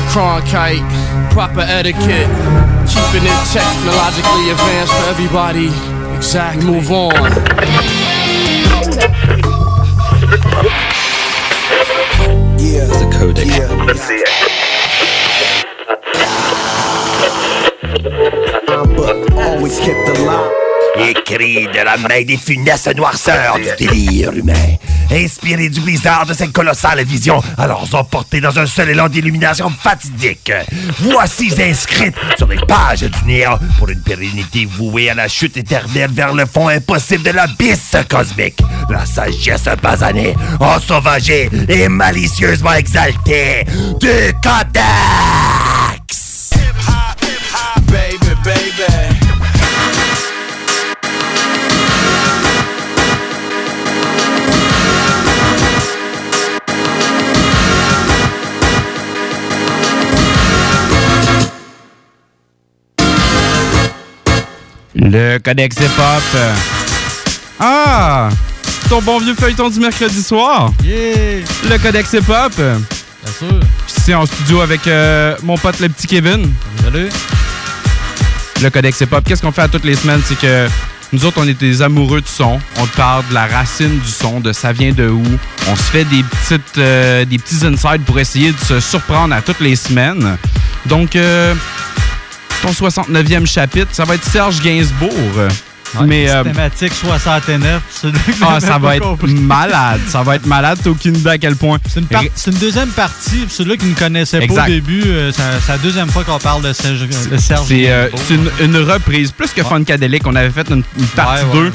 brother Cronkite. Proper etiquette, keeping it technologically advanced for everybody. Exactly. Move on. Yeah, The codec. but always kept the Écrit de la main des funestes noirceurs du délire humain. Inspiré du blizzard de cette colossale vision, alors emporté dans un seul élan d'illumination fatidique. Voici inscrite sur les pages du néant pour une pérennité vouée à la chute éternelle vers le fond impossible de l'abysse cosmique. La sagesse basanée, ensauvagée et malicieusement exaltée du Codex! Le Codex Hip-Hop. Ah! Ton bon vieux feuilleton du mercredi soir. Yeah! Le Codex Hip-Hop. Bien sûr. Je suis ici en studio avec euh, mon pote le petit Kevin. Salut. Le Codex Hip-Hop. Qu'est-ce qu'on fait à toutes les semaines? C'est que nous autres, on est des amoureux du son. On te parle de la racine du son, de ça vient de où. On se fait des, petites, euh, des petits insights pour essayer de se surprendre à toutes les semaines. Donc, euh, ton 69e chapitre, ça va être Serge Gainsbourg. Ouais, Mais euh, Thématique 69. celui que ah, ça va être compris. malade. Ça va être malade. T'as aucune idée à quel point. C'est une, par- c'est une deuxième partie. Celui-là qui ne connaissait pas au début, euh, c'est la deuxième fois qu'on parle de Serge. C'est euh, Gainsbourg. c'est une, une reprise. Plus que Funkadelic, on avait fait une, une partie Ouais, 2. ouais.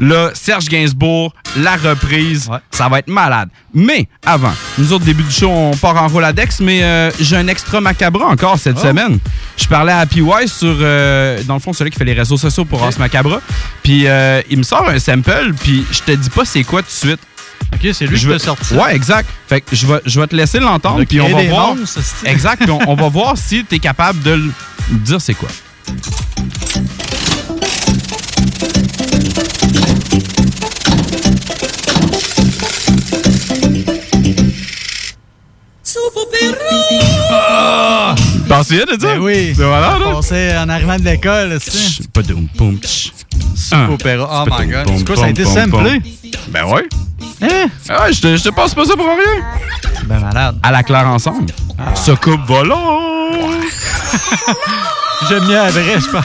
Là, Serge Gainsbourg, la reprise, Ouais. ça va être malade. Mais avant, nous autres, début du show, on part en Roladex, mais euh, j'ai un extra macabre encore cette Oh. semaine. Je parlais à PY sur, dans le fond, celui qui fait les réseaux sociaux pour Ok. As Macabre. Puis euh, il me sort un sample, puis je te dis pas c'est quoi tout de suite. Ok, c'est lui Je qui vais- l'a sorti. Ouais, exact. Fait que je vais, je vais te laisser l'entendre, puis on va voir. c'est- Exact, puis on, on va voir si tu es capable de le dire c'est quoi. T'en souviens de ça? Ben oui. C'est malade, hein? Passé en arrivant de l'école, sais. Chut, Padoum, poum, Un. opéra. Oh my god. C'est quoi, ça a été samplé? Ben ouais. Hein? Ah, je te, je te passe pas ça pour rien. Ben malade. À la claire ensemble. Se coupe volant. J'aime mieux la vraie, je pense.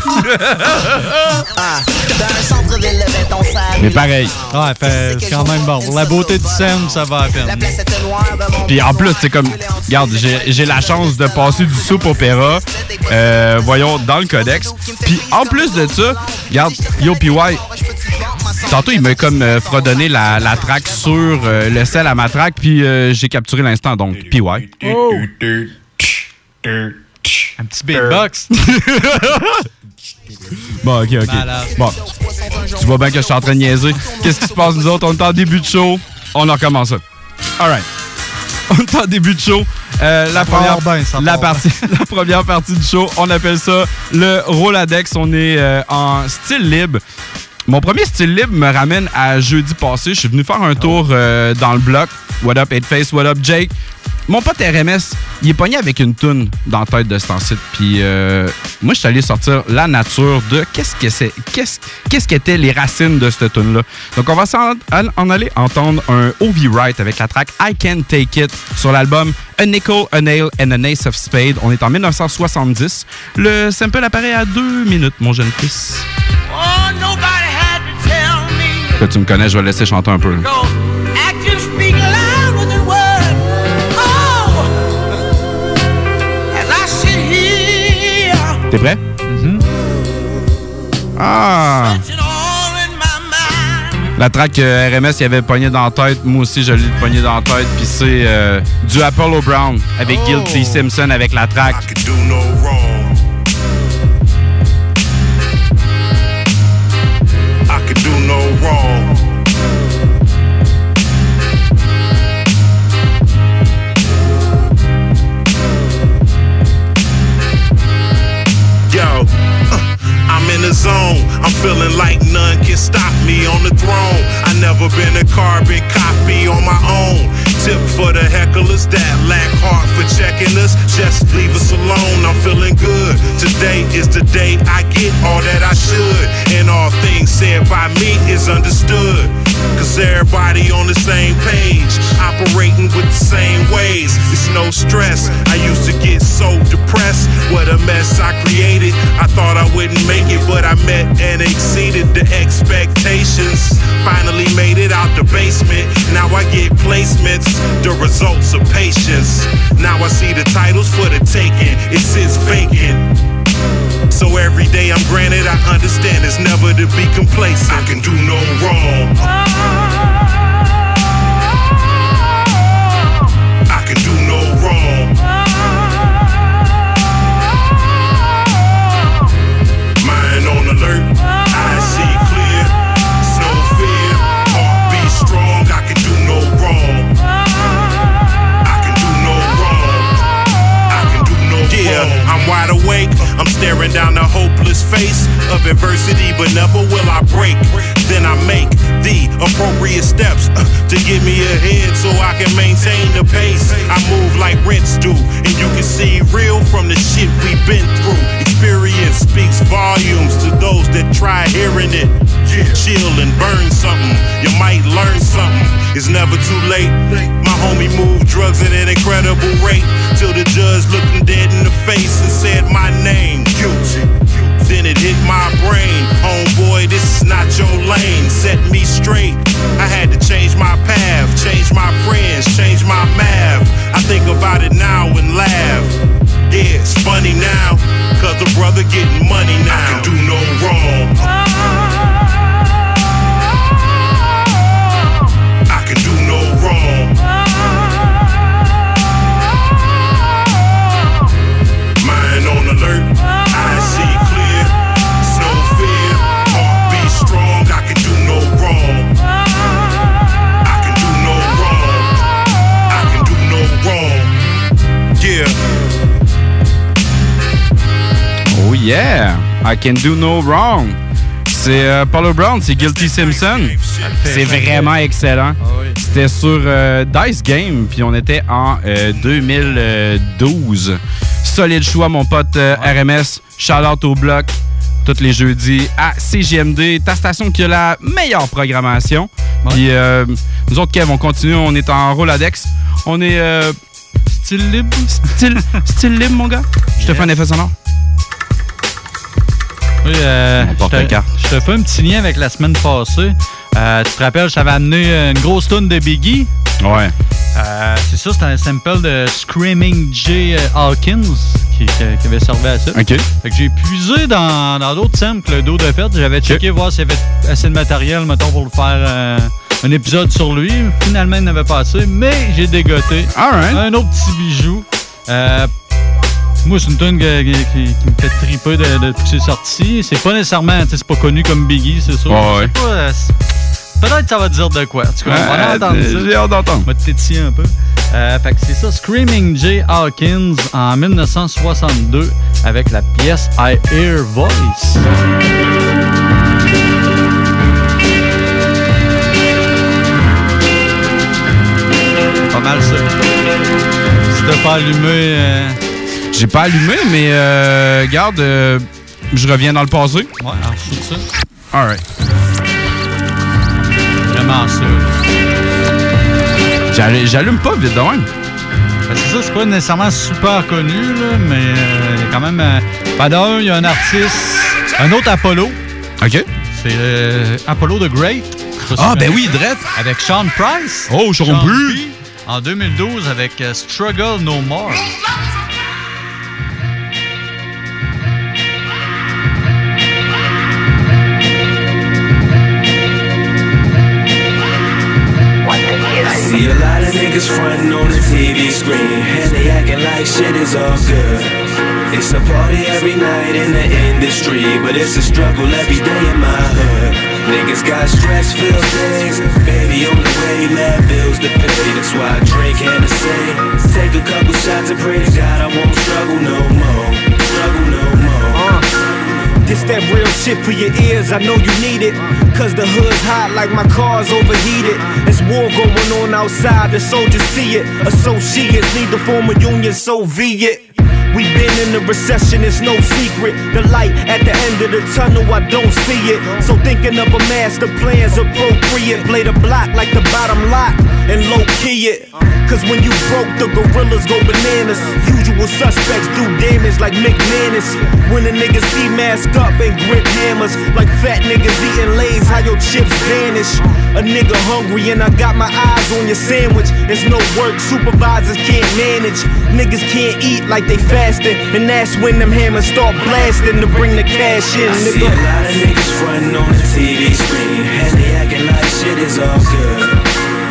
Mais pareil. Ouais, fait- c'est quand même bon. La beauté du scène, ça va à peine. Puis en plus, c'est comme, regarde, j'ai j'ai la chance de passer du soupe opéra, euh, voyons, dans le codex. Puis en plus de ça, regarde, Yo PY, tantôt il m'a comme euh, fredonné la, la track sur euh, le sel à ma track, puis euh, j'ai capturé l'instant, donc PY. Un petit beatbox. Bon, ok, ok. Malade. Bon, tu vois bien que je suis en train de niaiser. Qu'est-ce qui se passe, nous autres? On est en début de show. On en recommence ça. All right. On est en début de show. Euh, la, première, bien, la, part partie, la première partie du show, on appelle ça le Roladex. On est euh, en style libre. Mon premier style libre me ramène à jeudi passé. Je suis venu faire un tour euh, dans le bloc. What up, Face? What up, Jake? Mon pote RMS, il est pogné avec une toune dans la tête de cet site. Puis euh, moi, je suis allé sortir la nature de qu'est-ce que c'est, qu'est-ce qu'est-ce qu'étaient les racines de cette tune là Donc on va s'en en aller entendre un O.V. Wright avec la track I Can Take It sur l'album A Nickel, A Nail and an Ace of Spade. On est en 1970. Le sample apparaît à deux minutes, mon jeune fils. Oh, nobody had to tell me. Que tu me connais, je vais le laisser chanter un peu. Go. T'es prêt? Ah! my mind. La track que RMS il avait pogné dans la tête, moi aussi je l'ai pogné dans la tête, puis c'est euh, du Apollo Brown avec Guilty Simpson avec la track. Stop me on the throne. I never been a carbon copy on my own. Tip for the hecklers that lack heart for checking us. Just leave us alone. I'm feeling good. Today is the day I get all that I should. And all things said by me is understood. Cause everybody on the same page, operating with the same ways. It's no stress. I used to get so depressed. What a mess I created. I thought I wouldn't make it, but I met and exceeded the expectations. Finally made it out the basement. Now I get placements, the results of patience. Now I see the titles for the taking. It sits vacant. So every day I'm granted, I understand it's never to be complacent. I can do no wrong. Wide awake. I'm staring down the hopeless face of adversity, but never will I break. Then I make the appropriate steps uh, to get me ahead so I can maintain the pace. I move like rents do, and you can see real from the shit we've been through. Experience speaks volumes to those that try hearing it. Chill and burn something, you might learn something. It's never too late. My homie moved drugs at an incredible rate till the judge looked him dead in the face and said my name. Guilty. Then it hit my brain. Homeboy, this is not your lane. Set me straight. I had to change my path, change my friends, change my math. I think about it now and laugh. Yeah, it's funny now, cause the brother getting money now. I can do no wrong. Yeah! I can do no wrong. C'est euh, Paulo Brown, c'est Guilty Simpson. C'est vraiment excellent. C'était sur euh, Dice Game, puis on était en euh, 2012. Solide choix, mon pote euh, RMS. Shout out au bloc. Tous les jeudis à CGMD, ta station qui a la meilleure programmation. Puis euh, nous autres, Kev, on continue. On est en Roladex. On est. euh, Style libre? Style, style libre, mon gars? Je te fais un effet sonore. Euh, je te- fais un petit lien avec la semaine passée. Euh, tu te rappelles, je t'avais amené une grosse tonne de Biggie. Ouais. Euh, c'est ça, c'était un sample de Screaming Jay Hawkins qui, avait servi à ça. OK. Fait que j'ai puisé dans dans d'autres samples d'eau de fête. J'avais checké voir s'il y avait assez de matériel, mettons, pour le faire un épisode sur lui. Finalement, il n'avait pas assez, mais j'ai dégoté. Un autre petit bijou. Euh, moi, c'est une tune qui, qui- qui me fait triper de, de depuis que c'est sorti. C'est pas nécessairement, tu sais, c'est pas connu comme Biggie, c'est sûr. Sais ouais. pas, Peut-être que ça va te dire de quoi. En tout cas, on va Ouais, entendre ça. J'ai hâte d'entendre. On va te tétiller un peu. Euh, fait que c'est ça, Screaming Jay Hawkins en 1962 avec la pièce I Hear Voice. Pas mal ça. Si t'as pas allumé, euh, J'ai pas allumé, mais euh, regarde, euh, je reviens dans le passé. ouais, alors shoot ça. Alright. Vraiment ça. J'allume- pas vite de même. Ben, c'est ça, c'est pas nécessairement super connu, là, mais euh, il y a quand même. Euh, ben, d'un, il y a un artiste, un autre Apollo. OK. C'est euh, Apollo the Great. Je pas Ah, ben oui, Dredd. Avec Sean Price. Oh, Price. P. En 2012 avec Struggle No More. See a lot of niggas frontin' on the TV screen, and they actin' like shit is all good. It's a party every night in the industry, but it's a struggle every day in my hood. Niggas got stress filled days, baby on the way, lab bills to pay. That's why I drink Hennessy, take a couple shots and pray to God I won't struggle no more, struggle no more. This that real shit for your ears, I know you need it. Cause the hood's hot like my car's overheated. It's war going on outside, the soldiers see it. Associates need to form a union, Soviet. We been in a recession, it's no secret. The light at the end of the tunnel, I don't see it. So thinking of a master plan's appropriate. Play the block like the bottom lock and low key it. Cause when you broke, the gorillas go bananas. Usual suspects do damage like McManus. When the niggas ski mask up and grip hammers. Like fat niggas eating lays, how your chips vanish. A nigga hungry and I got my eyes on your sandwich. It's no work, supervisors can't manage. Niggas can't eat like they fasting. And that's when them hammers start blasting to bring the cash in, Nigga. I see a lot of niggas frontin' on the TV screen, and they acting like shit is all good.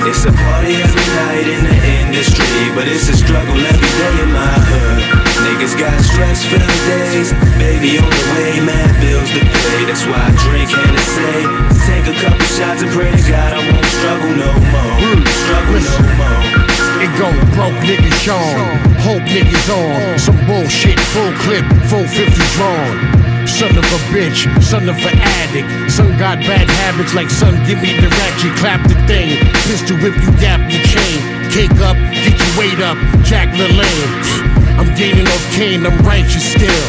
It's a party every night in the industry, but it's a struggle every day in my hood. Niggas got stress-filled days, baby on the way, mad bills to pay. That's why I drink Hennessy, take a couple shots and pray to God I won't struggle no more. Struggle no more. It go broke niggas Sean, hope niggas on. Some bullshit, full clip, full 450 drawn. Son of a bitch, son of an addict. Son got bad habits like son, give me the ratchet, clap the thing. Pistol whip you, yap your chain. Cake up, get your weight up, Jack LaLanne. I'm gaining off cane, I'm righteous still.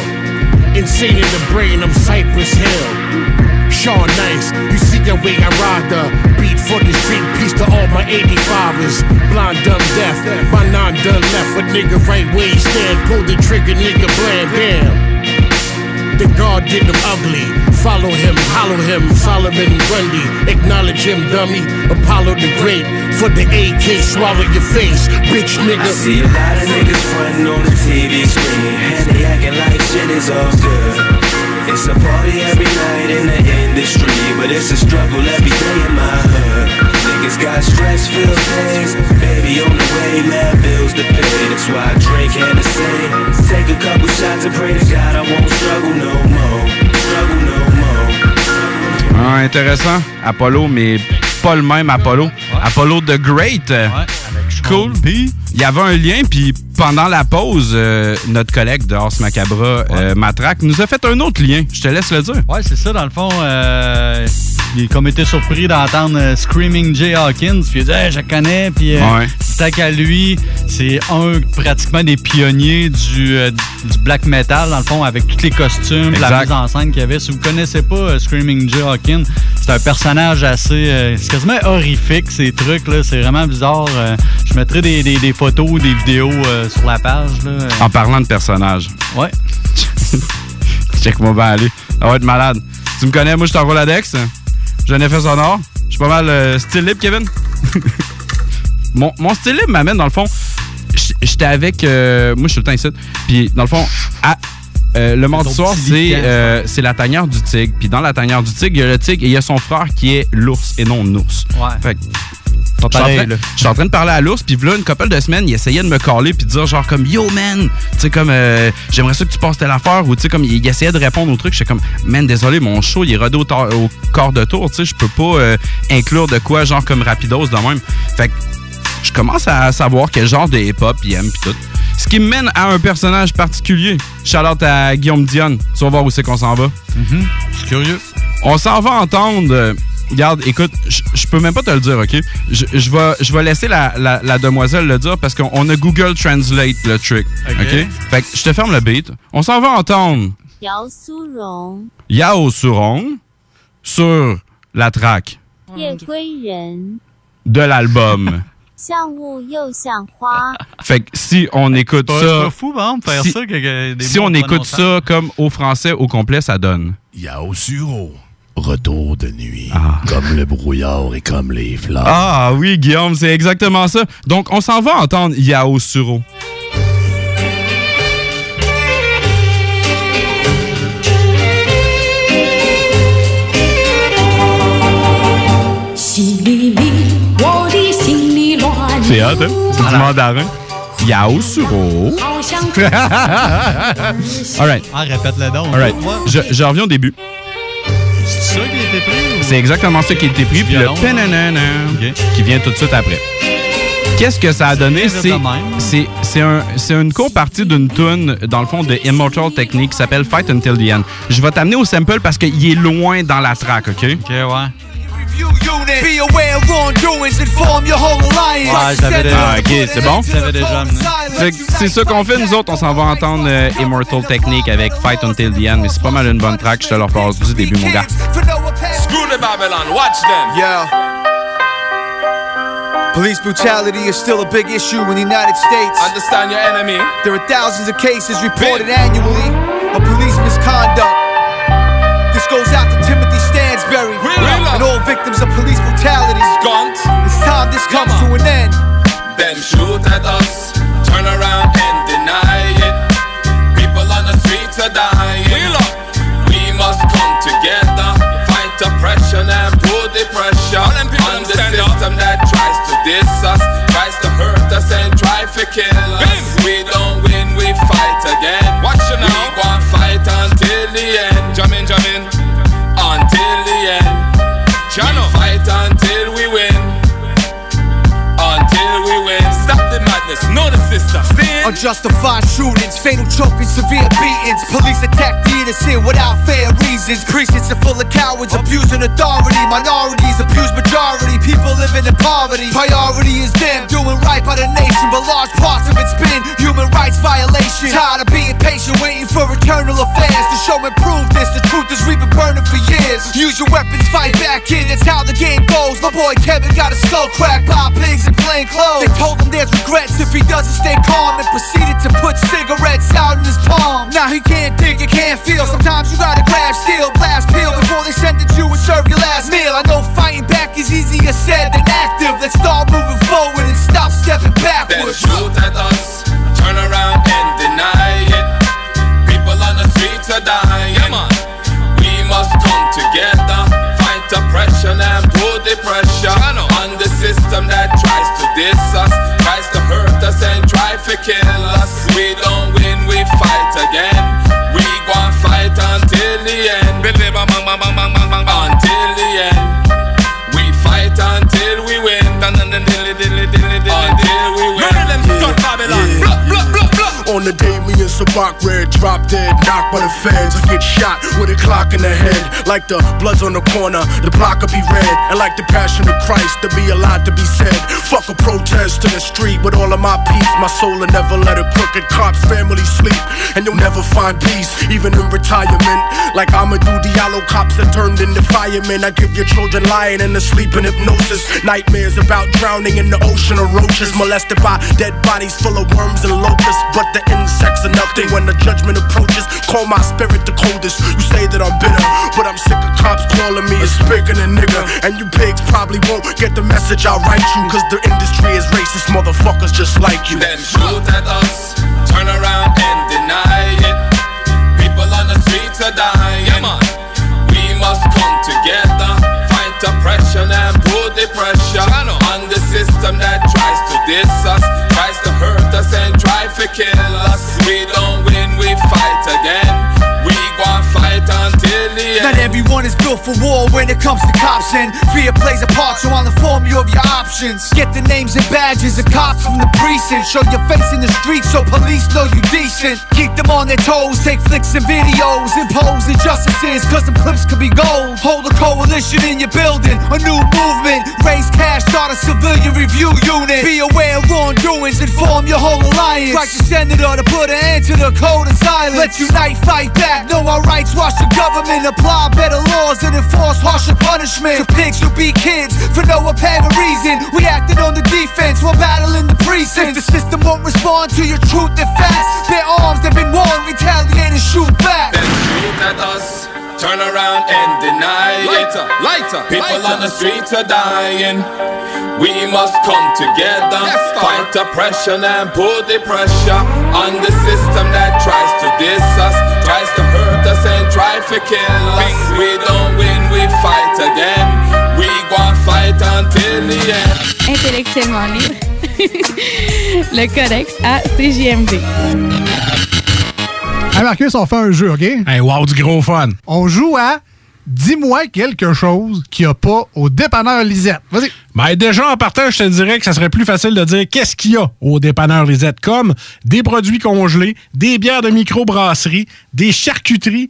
Insane in the brain, I'm Cypress Hill. Sean Nice, you see the way I ride the beat for the street. Peace to all my 85ers. Blind, dumb, deaf. My non done left. A nigga right where he stand. Pull the trigger, nigga, blam, bam. The God did them ugly. Follow him, hollow him. Solomon Grundy. Acknowledge him, dummy. Apollo the Great. For the AK, swallow your face. Bitch, nigga. I see a lot of niggas frontin' on the TV screen, and they acting like shit is all good. It's a party every night in the industry, but it's a struggle every day in my hood. Niggas got stress-filled days, baby on the way, mad bills to pay. That's why I drink Hennessy, take a couple shots and pray to God I won't struggle no more, struggle no more. Ah, intéressant. Apollo, mais pas le même Apollo. Apollo the Great. Cool. Puis, il y avait un lien, puis pendant la pause, euh, notre collègue de Ars Macabra, euh, Matraque, nous a fait un autre lien. Je te laisse le dire. Ouais, c'est ça, dans le fond. euh, il a comme été surpris d'entendre euh, Screaming Jay Hawkins. Puis il a dit, Hey, je connais. Puis euh, Ouais. tant qu'à lui, c'est un pratiquement des pionniers du, euh, du black metal, dans le fond, avec tous les costumes, la mise en scène qu'il y avait. Si vous connaissez pas euh, Screaming Jay Hawkins, c'est un personnage assez. c'est quasiment horrifique, ces trucs-là. C'est vraiment bizarre. Je mettrai des, des- des photos, des vidéos sur la page. Là. En parlant de personnages. Ouais. Check moi bien aller. Ça va être malade. Tu me connais, moi, je suis en Roladex. J'ai un effet sonore. Je suis pas mal euh, style libre, Kevin. mon, mon style libre m'amène, dans le fond. J'étais avec. euh, moi, je suis le temps ici. Puis, dans le fond, à- euh, le mardi soir, c'est euh, c'est la tanière du tigre. Puis, dans la tanière du tigre, il y a le tigre et il y a son frère qui est l'ours et non l'ours. Ouais. Fait que Pas je suis en pareil, train- là. je suis en train de parler à l'ours, puis là, une couple de semaines, il essayait de me caler puis de dire genre comme Yo man, tu sais comme euh, j'aimerais ça que tu passes telle affaire ou tu sais comme il, il essayait de répondre au truc, j'étais comme man désolé, mon show il est rodé au, quart de tour, tu sais, je peux pas euh, inclure de quoi genre comme rapidos de même. Fait que je commence à savoir quel genre de hip-hop il aime puis tout. Ce qui me mène à un personnage particulier. Shout out à Guillaume Dion. Tu vas voir où c'est qu'on s'en va. Je suis curieux. On s'en va entendre. Regarde, écoute, je peux même pas te le dire, OK? Je vais laisser la, demoiselle le dire parce qu'on a Google Translate le trick. OK? Fait que je te ferme le beat. On s'en va entendre. Yao Surong. Yao Surong sur la track de l'album. Fait que si on écoute ça. Pas fou, par exemple, faire si, ça. Si on écoute ça comme au français au complet, ça donne. Yao Surong. Retour de nuit. Ah. Comme le brouillard et comme les fleurs. Ah oui, Guillaume, c'est exactement ça. Donc, on s'en va entendre Yao Suro. C'est hot, hein? C'est voilà. du mandarin. Yao Suro. All right. Ah, répète-le donc. All right. Je, je reviens au début. C'est ça qui a été pris? ou- C'est exactement ça qui a été pris. Puis le Violon, penanana Ok. qui vient tout de suite après. qu'est-ce que ça a donné? C'est un, une co-partie d'une tune, dans le fond, de Immortal Technique qui s'appelle Fight Until the End. Je vais t'amener au sample parce qu'il est loin dans la track, OK? Ok, ouais. Be aware of wrongdoings and form your whole alliance. Ouais, je l'avais déjà. Ah, ok, c'est bon? Je l'avais déjà amené. C'est ça qu'on fait, nous autres, on s'en va entendre euh, Immortal Technique avec Fight Until the End, mais c'est pas mal une bonne track, je te la repasse du début, mon gars. Screw the Babylon, watch them. Yeah. Police brutality is still a big issue in the United States. Understand your enemy. There are thousands of cases reported annually of police misconduct. Victims of police brutality. It's time this comes to an end. Them shoot at us, turn around and deny it. People on the streets are dying. We must come together, fight oppression and put the pressure on the system that tries to diss us, tries to hurt us and try to kill us. Unjustified shootings, fatal choking, severe beatings. Police attack the innocent without fair reasons. Precincts are full of cowards abusing authority. Minorities abuse majority. People living in poverty. Priority is them doing right by the nation, but large parts of it's been human rights violation. Tired of being patient, waiting for eternal affairs to show and prove this. The truth is we've been burning for years. Use your weapons, fight back, kid. That's how the game goes. My boy Kevin got a skull cracked by pigs in plain clothes. They told him there's regrets if he doesn't stay calm and proceeded to put cigarettes out in his palm. Now he can't think, he can't feel. Sometimes you gotta grab steel, blast peel before they send it you and serve your last meal. I know fighting back is easier said than active. Let's start moving forward and stop stepping Them backwards. shoot at us, turn around and deny it. People on the streets are dying. We must come together, fight oppression and put the pressure on the system that tries to diss us, tries to hurt us and try to kill us. We don't win, we fight again. We gon' fight until the end. Until the day me and Sabak Red drop dead, knocked by the feds. I get shot with a clock in the head. Like the blood's on the corner, the block will be red. And like the passion of Christ, to be a lot to be said. Fuck a protest in the street with all of my peace. My soul will never let a crooked cop's family sleep. And you'll never find peace, even in retirement. Like Amadou Diallo, cops that turned into firemen. I give your children lying in the sleep hypnosis. Nightmares about drowning in the ocean of roaches. Molested by dead bodies full of worms and locusts. But the insects are nothing when the judgment approaches. Call my spirit the coldest. You say that I'm bitter, but I'm sick of cops calling me a spigot and nigga. And you pigs probably won't get the message I'll write you. Cause the industry is racist, motherfuckers just like you. Them shoot at us, turn around and deny it. People on the streets are dying. We must come together, fight oppression and put the pressure on the system that tries to diss us, kill us. We don't is built for war when it comes to cops, and fear plays a part. So I'll inform you of your options. Get the names and badges of cops from the precinct. Show your face in the street so police know you decent. Keep them on their toes, take flicks and videos, impose injustices, cause some clips could be gold. Hold a coalition in your building, a new movement. Raise cash, start a civilian review unit. Be aware of wrongdoings, inform your whole alliance. Your senator to put an end to the code of silence. Let's unite, fight back, know our rights, watch the government apply better laws and enforce harsher punishment. To pigs who beat kids for no apparent reason. We acted on the defense while battling the precinct. If the system won't respond to your truth and facts, their arms have been worn, retaliate and shoot back. Them shoot at us, turn around and deny Lighter, it. lighter, People lighter. on the streets are dying. We must come together, Yes, fight oppression and put the pressure on the system that tries to diss us, tries to hurt us and try to kill us. We don't win, we fight again. We gon' fight until the end. Intellectuellement libre. le Codex à CJMD. Hey Marcus, on fait un jeu, OK? Hey, wow, du gros fun. On joue à dis-moi quelque chose qu'il n'y a pas au dépanneur Lisette. Vas-y. Ben déjà, en partant, je te dirais que ça serait plus facile de dire qu'est-ce qu'il y a au dépanneur Lisette, comme des produits congelés, des bières de microbrasserie, des charcuteries,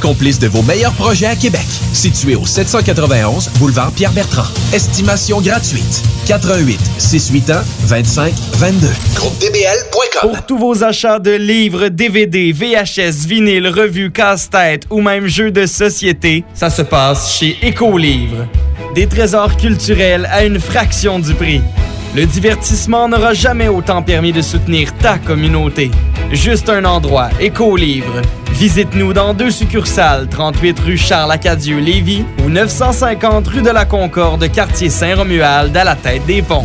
complice de vos meilleurs projets à Québec. Situé au 791 boulevard Pierre-Bertrand. Estimation gratuite. 88 681 25 22. GroupeDBL.com. Pour tous vos achats de livres, DVD, VHS, vinyle, revues, casse-tête ou même jeux de société, ça se passe chez Écolivre. Des trésors culturels à une fraction du prix. Le divertissement n'aura jamais autant permis de soutenir ta communauté. Juste un endroit, Écolivre. Visite-nous dans deux succursales, 38 rue Charles-Acadieux-Lévis ou 950 rue de la Concorde, quartier Saint-Romuald, à la tête des ponts.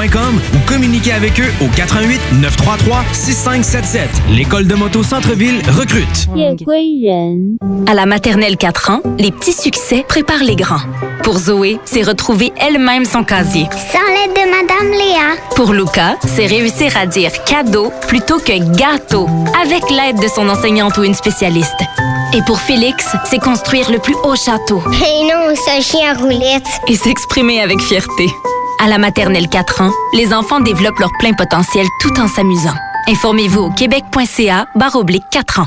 ou communiquez avec eux au 88 933 6577. L'école de moto Centre-ville recrute. À la maternelle 4 ans, les petits succès préparent les grands. Pour Zoé, c'est retrouver elle-même son casier. Sans l'aide de Madame Léa. Pour Luca, c'est réussir à dire cadeau plutôt que gâteau, avec l'aide de son enseignante ou une spécialiste. Et pour Félix, c'est construire le plus haut château. Et non, ce chien roulette. Et s'exprimer avec fierté. À la maternelle 4 ans, les enfants développent leur plein potentiel tout en s'amusant. Informez-vous au québec.ca barre oblique 4 ans.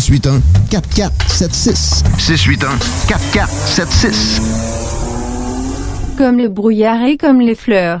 681 4476. 681 4476. Comme le brouillard et comme les fleurs.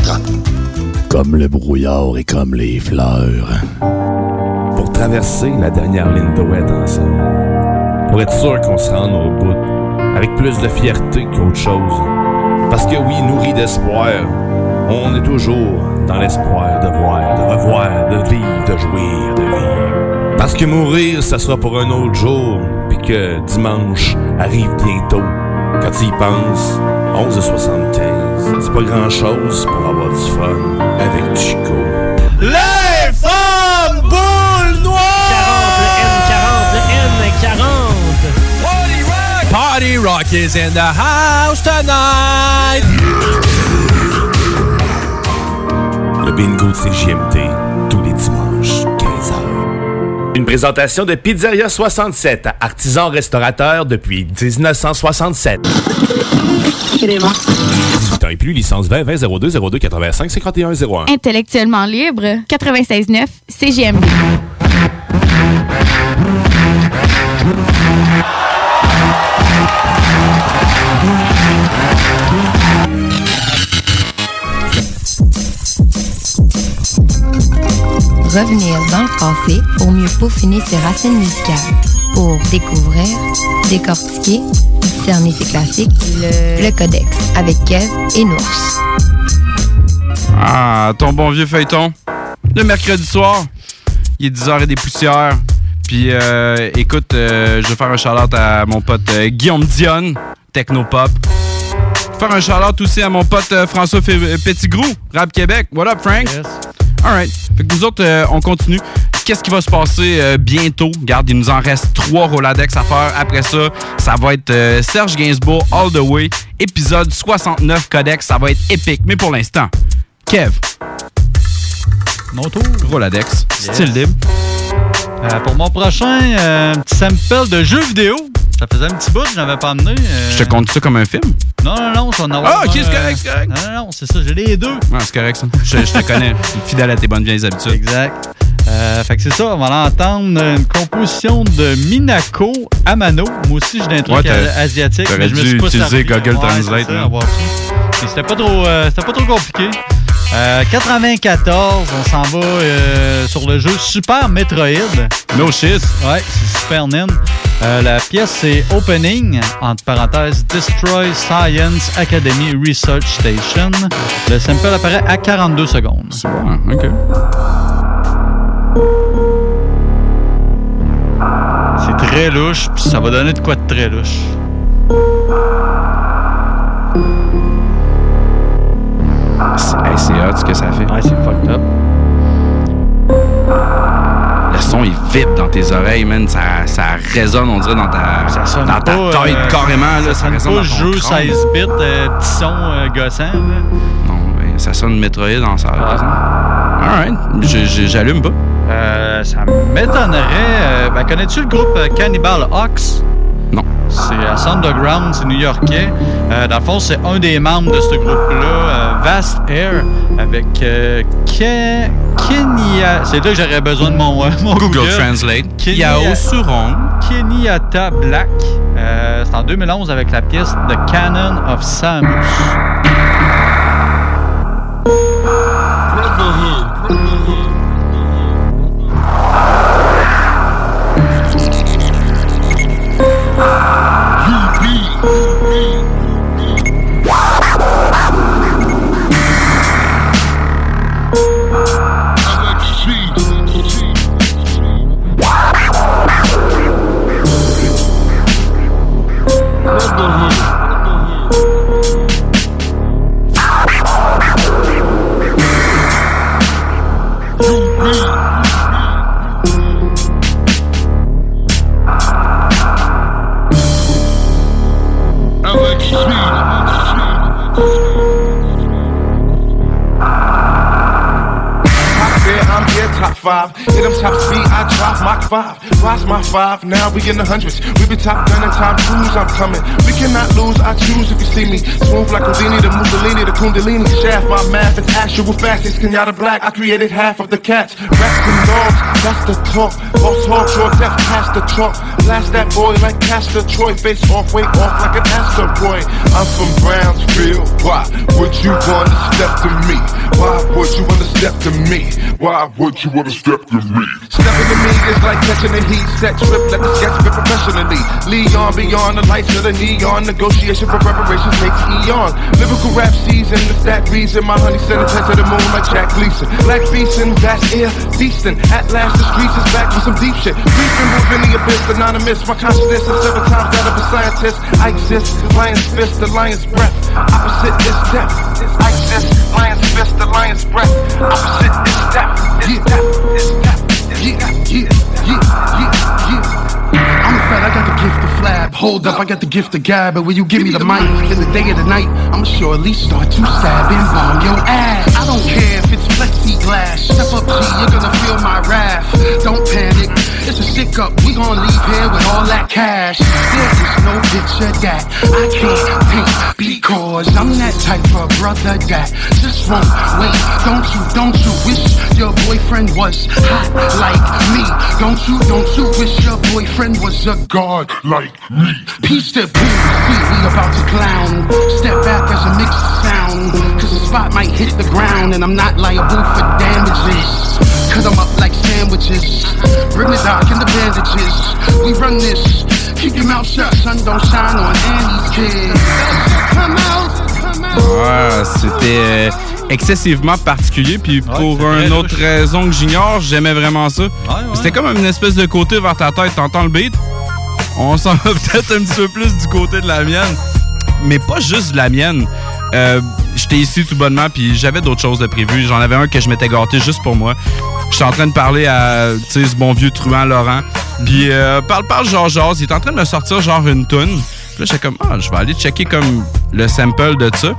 Comme le brouillard et comme les fleurs. Pour traverser la dernière ligne de ouette ensemble. Pour être sûr qu'on se rende au bout. Avec plus de fierté qu'autre chose. Parce que oui, nourri d'espoir, on est toujours dans l'espoir de voir, de revoir, de vivre, de jouir, de vivre. Parce que mourir, ça sera pour un autre jour, puis que dimanche arrive bientôt. Quand tu y penses, 11h75, c'est pas grand-chose pour avoir du fun avec Chico. Les femmes boules noires 40, le N40, le N40. Party Rock is in the house tonight. Le bingo de CJMT, tous les dimanches, 15h. Une présentation de Pizzeria 67, artisan restaurateur depuis 1967. 18 ans et plus, licence 20 20 02 02 85 51 01. Intellectuellement libre, 96.9 CGMD. Revenir dans le passé pour mieux peaufiner ses racines musicales. Pour découvrir, décortiquer, cerner ses classiques, le, le Codex avec Kev et Nours. Ah, ton bon vieux feuilleton. Le mercredi soir, il est 10h et des poussières. Puis, euh, écoute, euh, je vais faire un shout-out à mon pote euh, Guillaume Dionne, Technopop. Je vais faire un shout-out aussi à mon pote euh, François Petitgrou, Rap Québec. What up, Frank? Alright. Fait que nous autres, euh, on continue. Qu'est-ce qui va se passer euh, bientôt? Regarde, il nous en reste trois Roladex à faire. Après ça, ça va être euh, Serge Gainsbourg All the Way, épisode 69 Codex. Ça va être épique. Mais pour l'instant, Kev. Mon tour. Roladex, Yes. style libre. Euh, pour mon prochain, un petit sample de jeu vidéo. Ça faisait un petit bout que je n'avais pas amené. euh, Je te compte ça comme un film? Non, non, non, ça en avoir Ah, ok, un, c'est correct, euh, c'est correct. Non, non, non, c'est ça, j'ai les deux. Ouais, c'est correct, ça. Je, je te connais. Je suis fidèle à tes bonnes vieilles habitudes. Exact. Euh, fait que c'est ça, on va entendre une composition de Minako Amano. Moi aussi, j'ai des trucs Ouais, t'as- a- asiatiques. t'aurais mais je me dû suis pas utiliser. Google Translate, C'était pas, trop, euh, c'était pas trop compliqué. Euh, 94, on s'en va euh, sur le jeu Super Metroid. No shit. Ouais, c'est Super NES. Euh, la pièce, c'est Opening, entre parenthèses, Destroy Science Academy Research Station. Le sample apparaît à 42 secondes. C'est bon, OK. C'est très louche, puis ça va donner de quoi de très louche. C'est hey, hot ce que ça fait. Ouais, c'est fucked up. Le son, il vibre dans tes oreilles, man. Ça, ça résonne, on dirait, dans ta, sonne dans ta pas, tête, euh, carrément. Là, ça ça sonne résonne pas dans ton jeu crâne. 16 bits, euh, petit son euh, gossant. là. Non, ben, ça sonne Metroid en ça. Alright. Je- je- J'allume pas. Euh, ça m'étonnerait. euh, ben, connais-tu le groupe Cannibal Ox? Non. C'est à Underground, c'est new-yorkais. Euh, dans le fond, c'est un des membres de ce groupe-là, euh, Vast Air, avec euh, Ke- Kenya. C'est là que j'aurais besoin de mon, euh, mon Google Translate. Yao Suron. Kenyatta Black. Euh, c'est en 2011 avec la pièce The Canon of Samus. 5. Hit them top speed, I drop Mach 5. Rise my five, now we in the hundreds. We be top gunning time cruise, I'm coming. We cannot lose, I choose if you see me. Smooth like Houdini, the Mussolini, the Kundalini. Shaft my math is actual facts. It's Kenyatta Black, I created half of the cats. Rats and dogs, that's the talk. Boss talk, short death, past the. Blast that boy like Castor Troy. Face off, way off like an asteroid. I'm from Brownsville, why would you wanna step to me? Why would you wanna step to me? Why would you wanna step to me? Stepping to me is like catching the heat. Set trip, let the sketch fit professionally. Leon beyond the lights of the neon. Negotiation for reparations takes eons. Lyrical rap season, it's that reason. My honey sent it to the moon like Jack Gleason. Black beastin', that's air, decent. At last, the streets is back with some deep shit. Briefing moving the abyss, anonymous. My consciousness is seven times that of a scientist. I exist, lion's fist, the lion's breath. Opposite is death. I exist, lion's fist, the lion's breath. Opposite is death. Is death. Is death. Yeah, yeah, yeah, yeah, yeah. I'm a fat, I got the gift of flab. Hold up, I got the gift of gab. But when you give me the mic in the day of the night, I'ma sure at least start to stab and bomb your ass. I don't care if it's plexiglass. Step up, G, you're gonna feel my wrath. Don't panic, it's a sick up. We gon' leave here with all that cash. There is no picture that I can't paint because I'm that type of brother that just won't wait. Don't you, don't you wish your boyfriend was hot like me? Don't you, don't you wish your boyfriend was a god like me? Peace to peace, we about to clown. Step back as a mixed sound, spot might hit the ground and I'm not liable for damages. Cause I'm up like sandwiches. inches. Bring the doc and the bandages. We run this. Keep your mouth shut, sun don't shine on Andy's kids. Come out, come out. Ouais, c'était excessivement particulier. Puis pour une autre raison que j'ignore, j'aimais vraiment ça. C'était comme une espèce de côté vers ta tête. T'entends le beat? On s'en va peut-être un petit peu plus du côté de la mienne. Mais pas juste de la mienne. Euh, J'étais ici tout bonnement, puis j'avais d'autres choses de prévues. J'en avais un que je m'étais gâté juste pour moi. J'étais en train de parler à tu ce bon vieux truand Laurent. Puis euh, parle, parle, genre, genre. Il est en train de me sortir genre une toune. Puis là, j'étais comme, ah, je vais aller checker comme le sample de ça.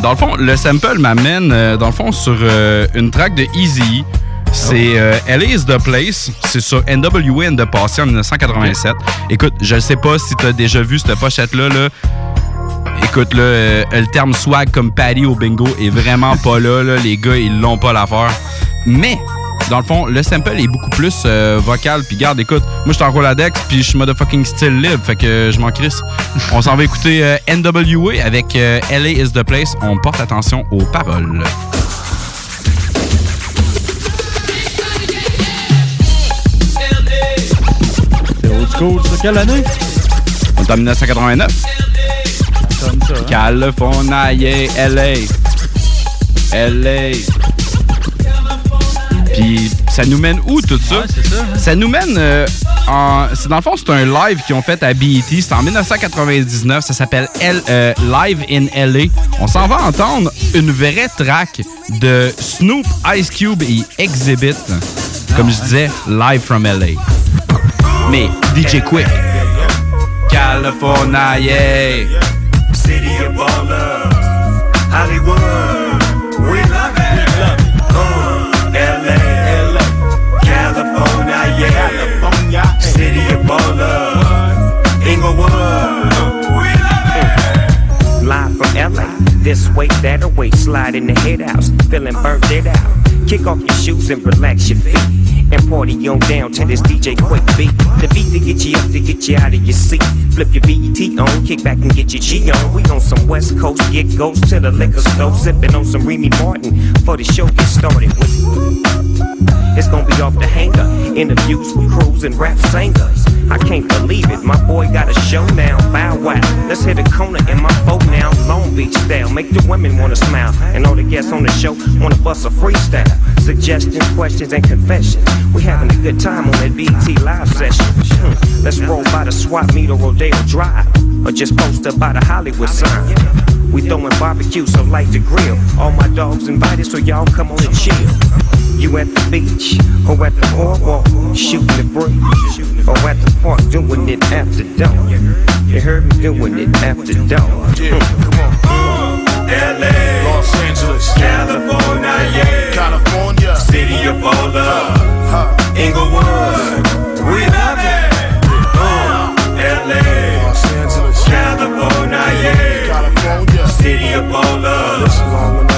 Dans le fond, le sample m'amène, euh, dans le fond, sur euh, une track de Easy. C'est euh, LA is the Place. C'est sur NWA and the Passé en 1987. Écoute, je sais pas si t'as déjà vu cette pochette-là. Là. Écoute, là, euh, le terme swag comme Patty au bingo est vraiment pas là, là. Les gars, ils l'ont pas l'affaire. Mais, dans le fond, le sample est beaucoup plus euh, vocal. Puis garde, écoute, moi, je suis en Roladex, puis je suis motherfucking style libre. Fait que euh, je m'en crisse. On s'en va écouter euh, NWA avec LA is the Place. On porte attention aux paroles. C'est old school, ça. Quelle année? On est en 1989. Ça. hein? California, yeah, LA. LA. Puis ça nous mène où tout ça? ça, nous mène euh, en. c'est- Dans le fond, c'est un live qu'ils ont fait à BET. C'est en 1999. Ça s'appelle L- euh, Live in LA. On s'en va entendre une vraie track de Snoop, Ice Cube et Exhibit. Comme je disais, live from LA. Mais DJ Quick. California, yeah. Ballers, Hollywood, we love it. Uh, LA, California, yeah. California, City of ballers, Inglewood, we love it. Live from LA, this way, that away, slide in the head house, feeling burnt it out. Kick off your shoes and relax your feet. And party on down to this DJ Quick beat. The beat to get you up, to get you out of your seat. Flip your BET on, kick back and get your G on. We on some West Coast, get goes to the liquor store, sipping on some Remy Martin. For the show get started with it's gonna be off the hanger. Interviews with crews and rap singers. I can't believe it. My boy got a show now. Bow wow. Let's hit a corner in my boat now. Long Beach style. Make the women wanna smile. And all the guests on the show wanna bust a freestyle. Suggestions, questions, and confessions. We having a good time on that BT live session. Hmm. Let's roll by the swap meet or Rodeo Drive. Or just post up by the Hollywood sign. We throwing barbecue, so light the grill. All my dogs invited, so y'all come on and chill. You at the beach or at the boardwalk, shooting the breeze, or at the park doing it after dark. You heard me doing it after dark. LA, Los Angeles, California, yeah. California, City of ballers, Inglewood, we love it. Uh, LA, Los Angeles, California, yeah. California, City of ballers,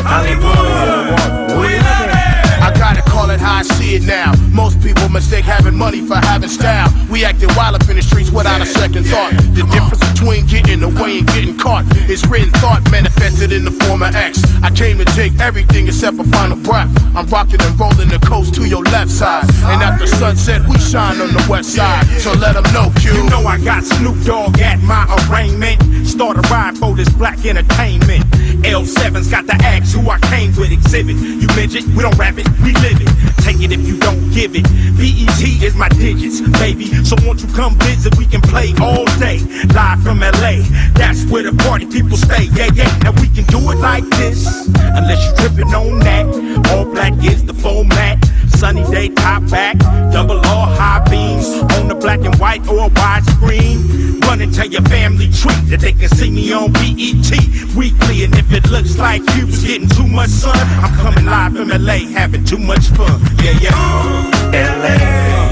Hollywood, we love it. I gotta call it how I see it now. Most people mistake having money for having style. We acting wild up in the streets without a second thought. The difference between getting away and getting caught is written thought manifested in the form of X. I came to take everything except for final breath. I'm rocking and rolling the coast to your left side. And after sunset, we shine on the west side. So let them know, Q. You know I got Snoop Dogg at my arraignment. Start a ride for this black entertainment. L7's got the axe who I came with exhibit. You midget, we don't rap it, we live it. Take it if you don't give it. BET is my digits, baby. So won't you come visit? We can play all day. Live from LA. That's where the party people stay. Yeah, yeah. Now we can do it like this. Unless you're tripping on that. All black is the format. Sunny day, top back. Double R high beams. On the black and white or widescreen. Run and tell your family tree that they can see me on BET weekly. And if it looks like you was getting too much sun, I'm coming live from LA having too much fun. Yeah, yeah. LA,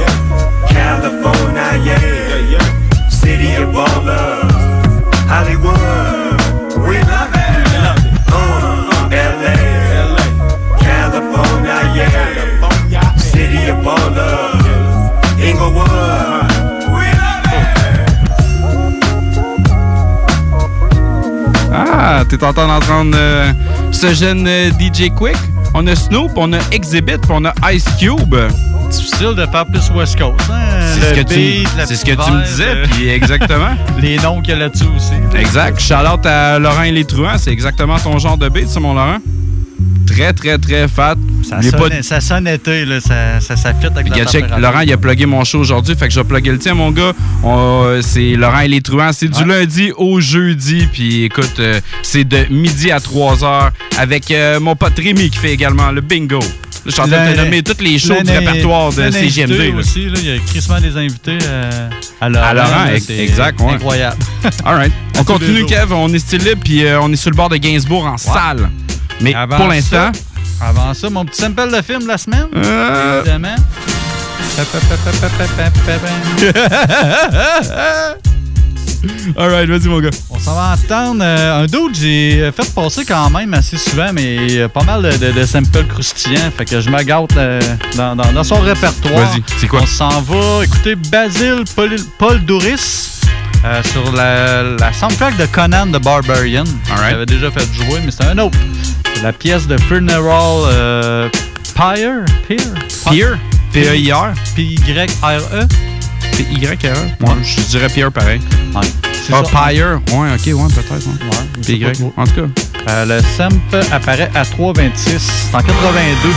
California, yeah. City of ballers, Hollywood, we love it. Uh, LA, California, yeah. City of ballers, Inglewood, we love Ah, t'es en train d'entendre euh, ce jeune euh, DJ Quick. On a Snoop, on a Exhibit, puis on a Ice Cube. Difficile de faire plus West Coast. hein? C'est ce que tu- beat, ce que tu me disais, euh, puis exactement. les noms qu'il y a là-dessus aussi. Exact. Shout-out à Laurent et les Truands. C'est exactement ton genre de beat, ça, mon Laurent. Très, très, très fat. Ça sonne, pas- ça sonne été, là, ça, ça, ça fit avec la check. Laurent, il a plugué mon show aujourd'hui, fait que je vais plugger le tien, mon gars. On- c'est Laurent et les Truands. C'est du lundi au jeudi. Puis écoute, euh, c'est de midi à 3 heures avec euh, mon pote Rémi qui fait également le bingo. Je suis en train de nommer tous les shows du répertoire de CGMD. aussi. Il y a crissement des invités euh, à Laurent. À Laurent, là, ex- c'est exact. Incroyable. All right. On continue. Kev. On est style libre, puis euh, on est sur le bord de Gainsbourg en salle. Mais pour l'instant, Avant ça, mon petit sample de film de la semaine. Évidemment. All right, vas-y, mon gars. On s'en va entendre euh, un d'autre j'ai fait passer quand même assez souvent, mais a pas mal de, de- de samples croustillants. Fait que je me gâte euh, dans, dans- dans son répertoire. Vas-y, c'est quoi? On s'en va écouter Basil Paul, Paul Douris euh, sur la, la soundtrack de Conan the Barbarian. J'avais déjà fait jouer, mais c'est un autre. C'est la pièce de Funeral euh, Pyre? Pyre? Pierre, P-E-I-R. P-Y-R-E. P-Y-R. Ouais, je dirais Pierre pareil. C'est Ah, ça. Pyre. Ouais, ok, ouais, peut-être. Ouais. trop. En tout cas. Euh, le sample apparaît à 3,26. C'est en 82.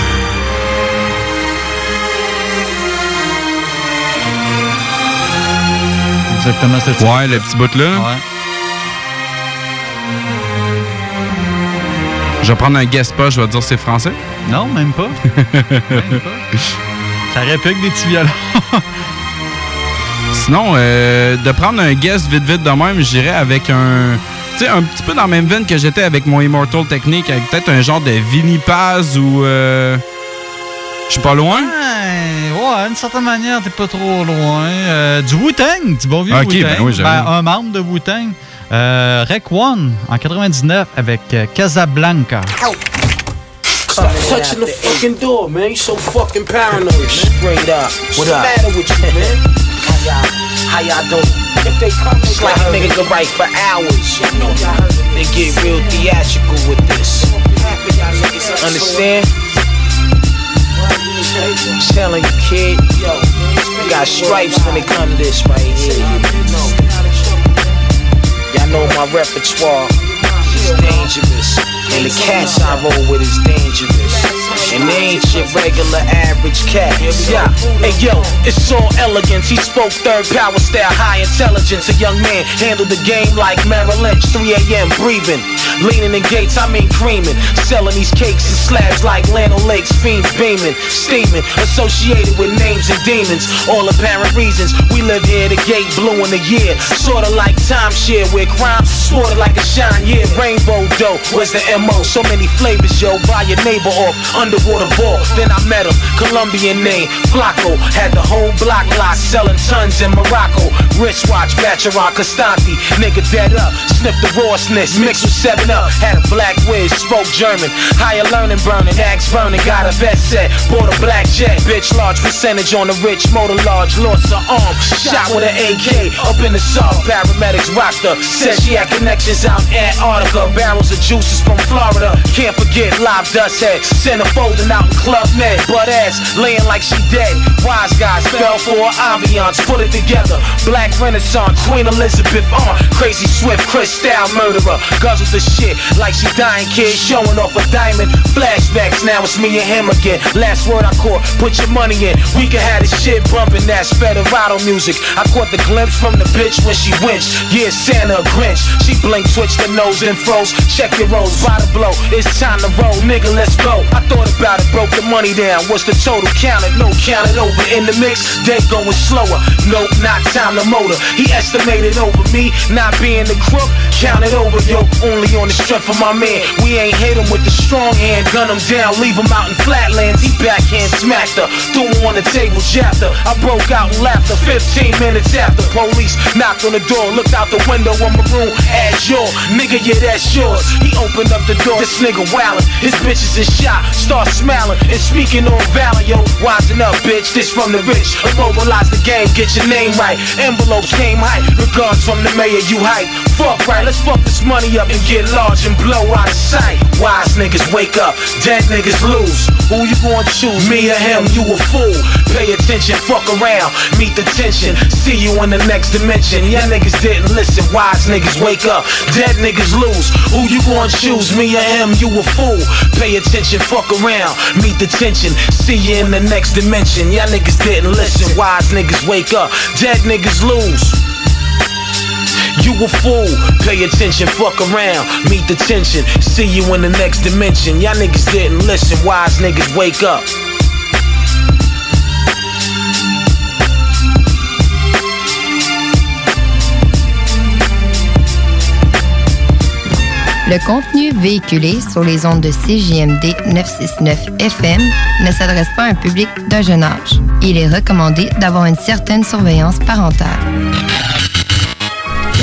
Exactement cette Ouais, le petit bout là. Ouais. Je vais prendre un guest pas, je vais dire c'est français. Non, même pas. même pas. Ça aurait pu avec des petits violons. Sinon, euh, de prendre un guest vite vite de même, j'irais avec un. Tu sais, un petit peu dans la même veine que j'étais avec mon Immortal Technique, avec peut-être un genre de Vinny Paz ou. euh, Je suis pas loin. Ouais, ouais, d'une certaine manière, t'es pas trop loin. Euh, du Wu-Tang, du bon vieux Ok, Wu-Tang. ben oui, j'avoue. un membre de Wu-Tang. Euh, Rec One, en 99, avec euh, Casablanca. Stop touching the fucking door, man. You so fucking paranoid, man. Straight up. What's What the up? matter with you, man? How y'all, how y'all doing? If they come, it's like a nigga can write for hours. They get real theatrical with this. Understand? I'm telling you, kid. You got stripes when it come to this right here. Y'all know my repertoire is dangerous. And the cats I roll with is dangerous. And they ain't your regular average cat. Yeah, hey yo, it's all elegance. He spoke third power style, high intelligence. A young man handled the game like Merrill Lynch. 3 a.m. breathing, leaning in gates. I mean creaming, selling these cakes and slabs like Lano Lakes. Fiends beaming, steaming, associated with names and demons. All apparent reasons we live here. The gate blue in the year, sorta like timeshare where crime sported like a shine. Yeah, rainbow dough was the mo. So many flavors, yo. Buy your neighbor off underwater ball. Then I met him, Colombian name Flaco. Had the whole block locked, selling tons in Morocco. Wristwatch, Baccarat, Costanti. Nigga dead up, sniffed the rawness, mixed with 7 up. Had a black whiz, spoke German. Higher learning, burning, axe burning. Got a vest set, bought a black jet. Bitch, large percentage on the rich, motor large, lost her arm. Shot with an AK up in the south. Paramedics rocked her. Said she had connections out in Antarctica. Barrels of juices from Florida. Can't forget live dust head. Center folding out in Club Med. Butt ass laying like she dead. Wise guys fell for her ambiance. Put it together. Black Renaissance. Queen Elizabeth on. Crazy Swift. Chris style murderer. Guzzled the shit like she dying kid. Showing off a diamond. Flashbacks. Now it's me and him again. Last word I caught. Put your money in. We can have this shit bumping. That's Federado music. I caught the glimpse from the bitch when she winched. Yeah, Santa Grinch. She blinked, twitched her nose and froze. Check your rolls by the blow. It's time to roll, nigga. Let's go. I thought about it, broke the money down. What's the total counted? No, count it over in the mix. They going slower. Nope, not time to motor. He estimated over me not being the crook. Count it over, yo. Only on the strength of my man. We ain't hit him with the strong hand. Gun him down, leave him out in flatlands. He backhand smacked her. Threw him on the table, jabbed her. I broke out in laughter. 15 minutes after, police knocked on the door. Looked out the window on my room. Azure, nigga, yeah, that's yours. He opened up the door. This nigga wildin'. His bitches is shot. Start smiling and speaking on valor, yo. Wising up, bitch. This from the rich. Immobilize the game, get your name right. Envelopes came high. Regards from the mayor, you hype. fuck right, let's fuck this money up and get large and blow out of sight. Wise niggas wake up, dead niggas lose. Who you gonna choose? Me or him? You a fool. Pay attention, fuck around, meet the tension. See you in the next dimension. Yeah, niggas didn't listen. Wise niggas wake up, dead niggas lose. Who you gonna choose? Me or him? You a fool. Pay attention, fuck around, meet the tension. See you in the next dimension. Y'all niggas didn't listen. Wise niggas wake up, dead niggas lose. You a fool, pay attention, fuck around, meet the tension, see you in the next dimension. Y'all niggas didn't listen, wise niggas wake up. Le contenu véhiculé sur les ondes de CJMD 969 FM ne s'adresse pas à un public d'un jeune âge. Il est recommandé d'avoir une certaine surveillance parentale.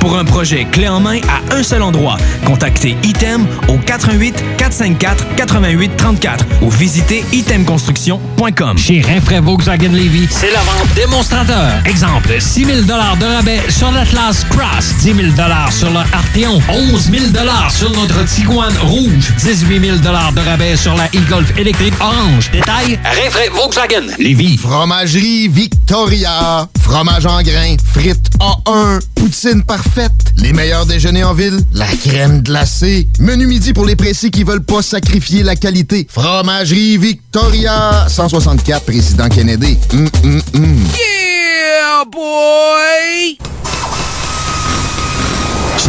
Pour un projet clé en main à un seul endroit, contactez Item au 88 454 88 34 ou visitez itemconstruction.com. Chez Rinfraie Volkswagen Levy, c'est la vente démonstrateur. Exemple, 6 000 de rabais sur l'Atlas Cross, 10 000 sur le Arteon, 11 000 sur notre Tiguan Rouge, 18 000 de rabais sur la e-Golf électrique orange. Détail, Rinfraie Volkswagen Levy. Fromagerie Victoria. Fromage en grains. Frites A1. Poutine parfaite. Les meilleurs déjeuners en ville. La crème glacée. Menu midi pour les pressés qui veulent pas sacrifier la qualité. Fromagerie Victoria. 164 Président Kennedy. Hum, hum, hum. Yeah, boy!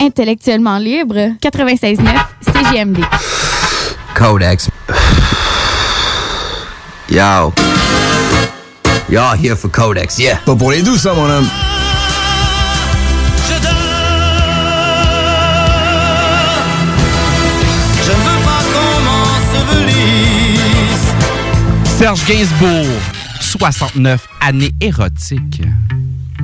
Intellectuellement libre, 96.9 CGMD. Codex. Yo. Y'all here for Codex, yeah. Pas pour les douces, ça, mon homme. Je ne veux pas qu'on m'ensevelisse. Serge Gainsbourg, 69 années érotiques.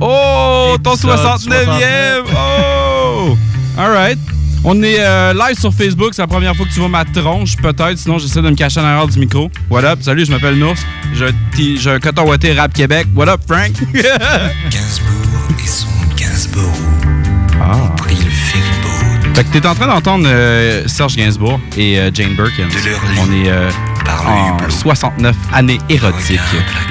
Oh, ton 69e! Oh! Alright. On est euh, live sur Facebook, c'est la première fois que tu vois ma tronche, peut-être, sinon j'essaie de me cacher en arrière du micro. What up? Salut, je m'appelle Nours. J'ai un, petit- j'ai un coton ouaté rap Québec. What up, Frank? Gainsbourg et son Gainsborough Ah. pris le ferryboat Fait que t'es en train d'entendre euh, Serge Gainsbourg et euh, Jane Birkin. On est euh, en 69 années érotiques.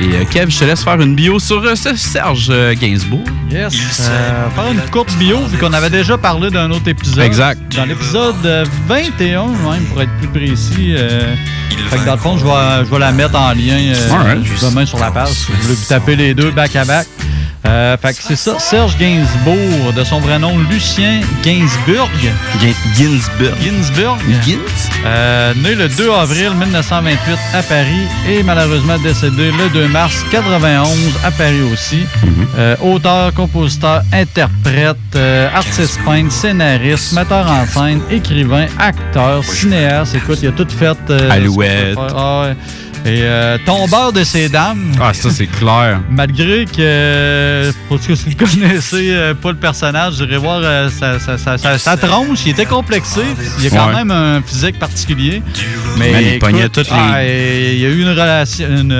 Et euh, Kev, je te laisse faire une bio sur euh, ce Serge euh, Gainsbourg. Yes. Euh, faire une courte bio, vu qu'on avait déjà parlé d'un autre épisode. Exact. Dans l'épisode euh, 21, même, pour être plus précis. euh, fait que dans le fond, je vais, je vais la mettre en lien euh, demain sur la page. Si vous voulez vous taper les deux back-à-back. Euh, fait que c'est ça, Serge Gainsbourg, de son vrai nom Lucien Gainsbourg. Ginsburg. Ginsburg. Gins? Euh, né le 2 avril 1928 à Paris et malheureusement décédé le 2 mars 91 à Paris aussi. Euh, auteur, compositeur, interprète, euh, artiste peintre, scénariste, metteur en scène, écrivain, acteur, cinéaste. Écoute, il a tout fait. euh, Alouette. Et euh, tombeur de ses dames. Ah, ça, c'est clair. Malgré que, pour que vous connaissez euh, pas le personnage, j'irai voir euh, sa, sa- sa- tronche. Il était complexé. Il a quand Ouais. même un physique particulier. Mais Man, il écoute, pognait toutes les- ah, et il y a eu une relation, une,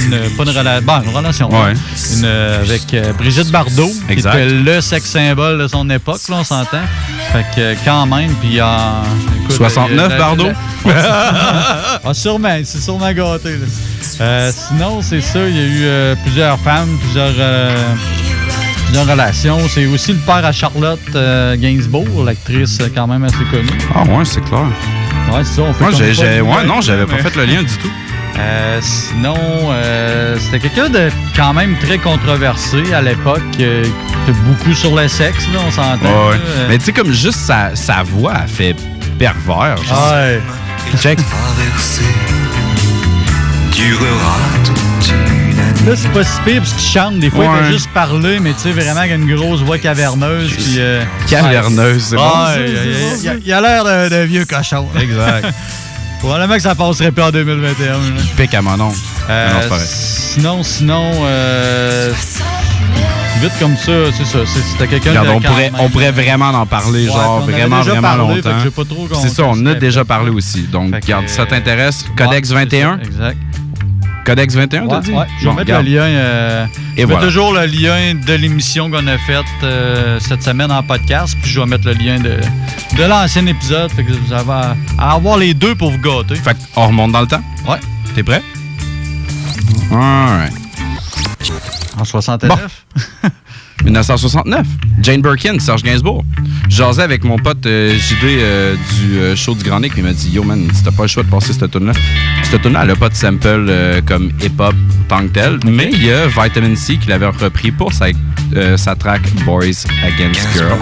une- pas une relation, bon, une relation, Ouais. une, euh, avec euh, Brigitte Bardot, Exact. qui était le sexe symbole de son époque, là, on s'entend. Fait que quand même, puis en... écoute, 69 il y a- Bardot? ah, sûrement, c'est sûrement gâté. là. Euh, sinon, c'est ça, il y a eu euh, plusieurs femmes, plusieurs, euh, plusieurs relations. C'est aussi le père à Charlotte euh, Gainsbourg, l'actrice quand même assez connue. Ah ouais, c'est clair. Ouais, c'est ça, on fait Moi, j'ai- ouais, non, j'avais pas fait le lien du tout. Euh, sinon, euh, c'était quelqu'un de quand même très controversé à l'époque, euh, qui était beaucoup sur le sexe, là, on s'entend. Ouais, ouais. là. Euh, Mais tu sais, comme juste sa, sa voix, elle fait pervers. Ouais. Check. Là, c'est pas si pire parce qu'il chante. Des fois, il fait juste parler, mais tu sais, vraiment, il a une grosse voix caverneuse. Puis, euh, Caverneuse, c'est ouais, bon, il- a l'air d'un d'un vieux cochon. Exact. Probablement que ça passerait plus en 2021. là. Pique à mon oncle. Euh, Non, c'est pas vrai. sinon, sinon, euh, vite comme ça, c'est ça. C'était quelqu'un on pourrait, même- on pourrait vraiment en parler, Ouais, genre vraiment, vraiment parlé, longtemps. C'est ça, on a déjà parlé aussi. Donc, regarde, ça t'intéresse? Codex ouais, c'est 21? ça, Exact. Codex 21, t'as dit? ouais, je vais Bon, mettre regarde. le lien. euh, Et je mets voilà. toujours le lien de l'émission qu'on a faite euh, cette semaine en podcast. Puis je vais mettre le lien de, de l'ancien épisode. Fait que vous avez à, à avoir les deux pour vous gâter. Fait qu'on remonte dans le temps? Ouais. T'es prêt? Alright. En 69? 1969. Jane Birkin, Serge Gainsbourg. Jasais avec mon pote euh, JD euh, du euh, show du Grand Nick, puis il m'a dit Yo man, si t'as pas le choix de passer cette tune là Cette tune là elle a pas de sample euh, comme hip-hop tant que tel, mais il y a Vitamin C qui l'avait repris pour sa, euh, sa track Boys Against Girls.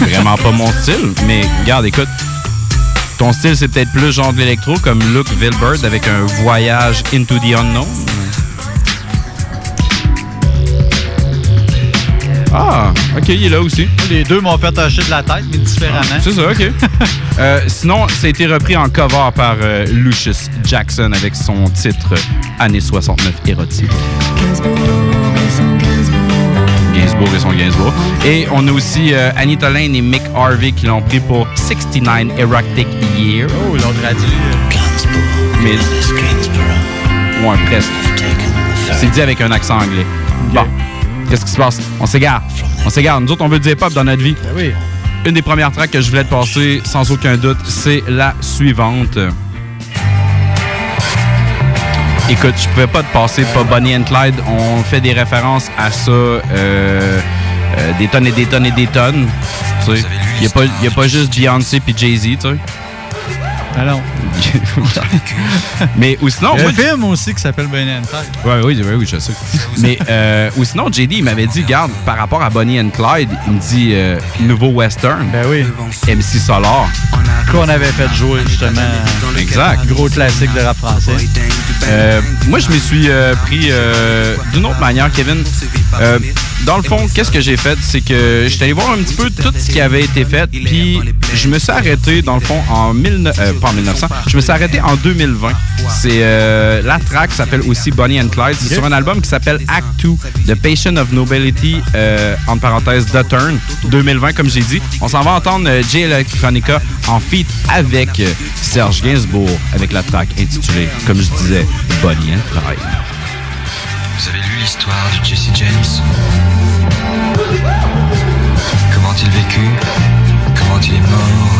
Vraiment pas mon style, mais regarde, écoute. Ton style, c'est peut-être plus genre de l'électro, comme Luke Vilbert avec un voyage into the unknown. Ah, ok, il est là aussi. Les deux m'ont fait tacher de la tête, mais différemment. C'est ça, ok. Euh, sinon, ça a été repris en cover par euh, Lucius Jackson avec son titre Années 69 érotique. Gainsbourg et son Gainsbourg. Et on a aussi euh, Anita Lane et Mick Harvey qui l'ont pris pour 69 Erotic Year. Oh, ils l'ont traduit. Mais. Ouais, presque. C'est dit avec un accent anglais. Bon. Qu'est-ce qui se passe? On s'égare. On s'égare. Nous autres, on veut du hip-hop dans notre vie. oui. Une des premières tracks que je voulais te passer, sans aucun doute, c'est la suivante. Écoute, je pouvais pas te passer pas Bonnie and Clyde. On fait des références à ça euh, euh, des tonnes et des tonnes et des tonnes. Tu sais, il n'y a, pas- y a pas juste Beyoncé puis Jay-Z, tu sais. Alors. Mais ou sinon, Il y a moi, un film aussi qui s'appelle Bonnie and Clyde. Ouais, oui, oui, oui, je sais. Mais, euh, ou sinon, JD, il m'avait dit, garde, par rapport à Bonnie and Clyde, il me dit, euh, nouveau western. Ben oui. MC Solar. Qu'on avait fait jouer, justement. Exact. Gros classique de rap français. Euh, moi, je me suis euh, pris euh, d'une autre manière, Kevin. Dans le fond, qu'est-ce que j'ai fait? C'est que j'étais allé voir un petit peu tout ce qui avait été fait, puis je me suis arrêté, dans le fond, en 19... euh, pas en 1900, je me suis arrêté en 2020. C'est euh, la track s'appelle aussi Bonnie and Clyde. C'est sur un album qui s'appelle Act 2, The Patient of Nobility, euh, entre parenthèses, The Turn, 2020, comme j'ai dit. On s'en va entendre euh, Jay Electronica en feat avec Serge Gainsbourg, avec la track intitulée, comme je disais, Bonnie and Clyde. L'histoire de Jesse James. Comment il vécu Comment il est mort?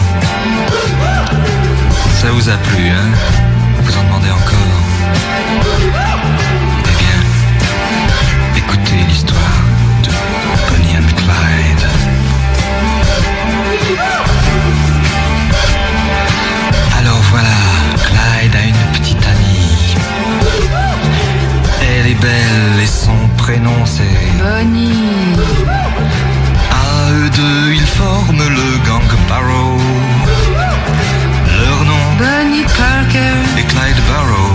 Ça vous a plu, hein? Vous en demandez encore? Prénom c'est Bonnie. À eux deux, ils forment le gang Barrow. Leur nom Bonnie Parker. est Clyde Barrow.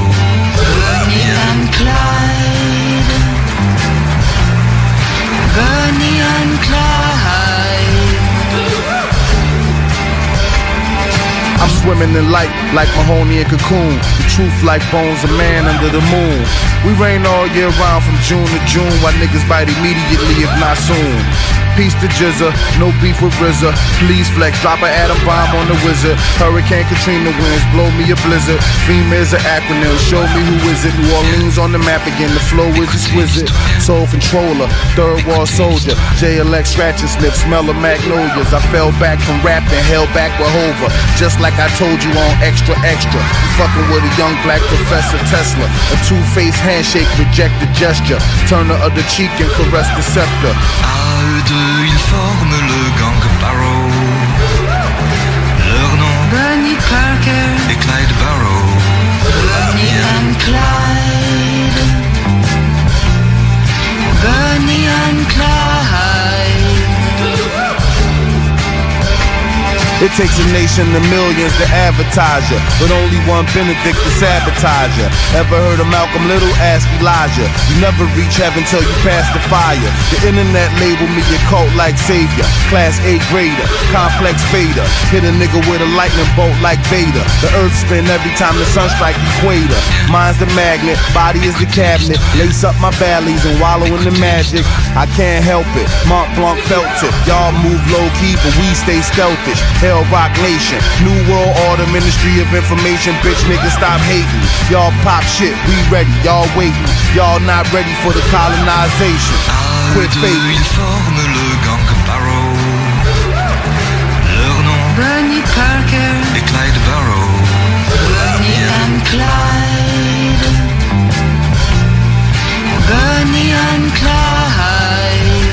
I'm swimming in light like Mahoney and Cocoon. The truth like bones of man under the moon. We rain all year round from June to June while niggas bite immediately if not soon. Peace to Jizza, no beef with RZA. Please flex, drop an atom bomb on the wizard. Hurricane Katrina winds, blow me a blizzard. FEMA is an acronym, show me who is it. New Orleans on the map again, the flow is exquisite. Soul controller, third wall soldier. JLX scratch and smell of magnolias. I fell back from rap and held back with Hova. Just like I told you on Extra Extra. You fucking with a young black Professor Tesla. A two-faced handshake, reject the gesture. Turn the other cheek and caress the scepter. Ils forment le gang Barrow. Leur nom Bonnie Parker. est Clyde Barrow. Bonnie and Clyde. It takes a nation of millions to advertise but only one Benedict to sabotage. Ever heard of Malcolm Little? Ask Elijah. You never reach heaven till you pass the fire. The internet label me a cult like savior. Class A grader, complex fader. Hit a nigga with a lightning bolt like Vader. The earth spin every time the sun strike equator. Mine's the magnet, body is the cabinet. Lace up my valleys and wallow in the magic. I can't help it. Mont Blanc felt it. Y'all move low key, but we stay stealthish. Hell Rock Nation, New World Order, Ministry of Information. Bitch, niggas stop hating. Y'all pop shit, we ready. Y'all waiting. Y'all not ready for the colonization. Quit Ils faking. forment le gang Barrow. Leur nom Bonnie Parker. est Clyde Barrow. Bonnie and Clyde. Bonnie and Clyde.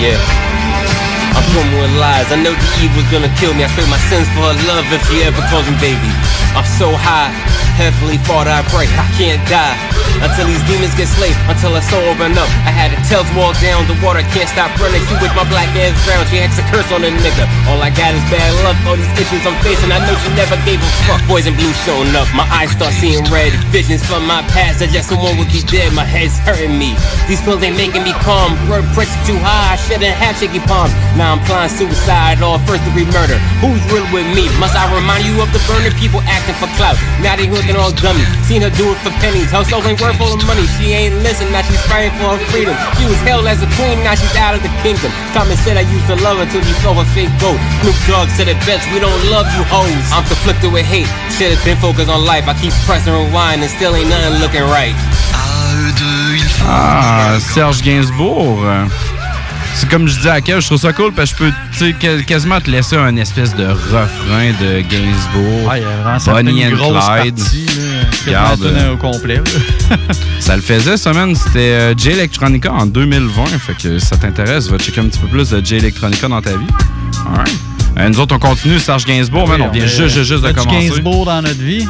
Yeah. From with lies. I know the evil's gonna kill me. I trade my sins for her love if she ever calls me baby. I'm so high. Heavenly Father, I pray I can't die until these demons get slayed, until her soul open up. I had to tell them all down, the water can't stop running. She with my black ass drown, she hexed a curse on a nigga. All I got is bad luck, all these issues I'm facing. I know she never gave a fuck. Boys in blue showing up, my eyes start seeing red. Visions from my past, I just someone would be dead. My head's hurting me. These pills ain't making me calm. Blood pressure too high, I shouldn't have shaky palms. Now I'm flying suicide, all first degree murder. Who's real with me? Must I remind you of the burning people acting for clout? Now they looking all dummy. Seen her do it for pennies. Her soul ain't worth all the money. She ain't listen, now she's fighting for her freedom. She was held as a queen, now she's out of the kingdom. Tommy said I used to love her till he saw her fake goat. Snoop Dogg said it best, we don't love you hoes. I'm conflicted with hate. Should've been focused on life. I keep pressing rewind and still ain't nothing looking right. Ah, Serge Gainsbourg. C'est comme je dis à Kev, je trouve ça cool parce que je peux quasiment te laisser un espèce de refrain de Gainsbourg. Ah, il y a vraiment Bonnie une and grosse Clyde. partie, là. Quasiment euh, au complet. ça le faisait, ça, man. C'était euh, J Electronica en 2020. Fait que si ça t'intéresse, va checker un petit peu plus de J Electronica dans ta vie. Alright. Euh, nous autres, on continue. Serge Gainsbourg, man. Oui, on vient juste, juste, juste de commencer. Gainsbourg dans notre vie.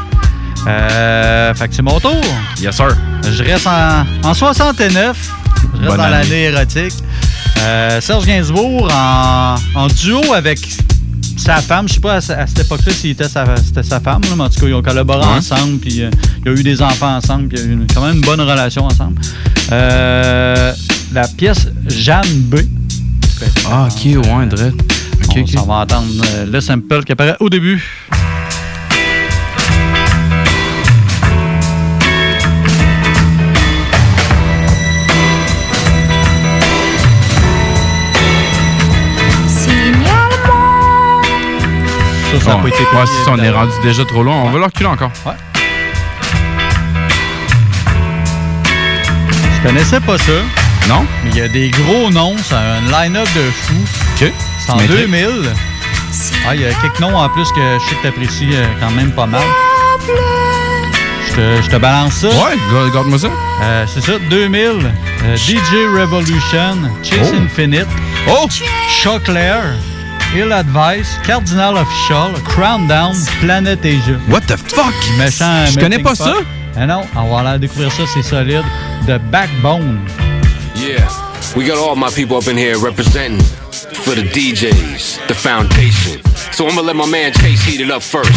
Euh, fait que c'est mon tour. Yes, sir. Je reste en, en 69. Je reste Bonne dans année. l'année érotique. Euh, Serge Gainsbourg en, en duo avec sa femme. Je sais pas à, à cette époque-là s'il était sa, c'était sa femme, là, mais en tout cas, ils ont collaboré Ouais. ensemble. Puis euh, il y a eu des enfants ensemble. Puis il y a eu une- quand même une bonne relation ensemble. Euh, la pièce Jeanne B. Ah, ok, ouais, Dredd. Ok, on, s'en va entendre le sample qui apparaît au début. Ça, ça a Bon, pas été payé, ça, on est rendu déjà trop loin. On va le reculer encore. Ouais. Je connaissais pas ça. Non? Mais il y a des gros noms, c'est un line-up de fou. OK. C'est en Tu m'intrigues. 2000. Ah, il y a quelques noms en plus que je sais que t'apprécies euh, quand même pas mal. Je te, je te balance ça. Ouais, garde-moi ça. Euh, c'est ça, 2000. euh, DJ Revolution, Chase Oh. Infinite. Oh! Choclair, Ill Advice, Cardinal Official, Crown Down, Planet Asia. What the fuck? Méchant. Je connais pas ça. Ah non, on va aller découvrir ça, c'est solide. The Backbone. Yeah, we got all my people up in here representing for the DJs, the foundation. So I'm gonna let my man Chase heat it up first.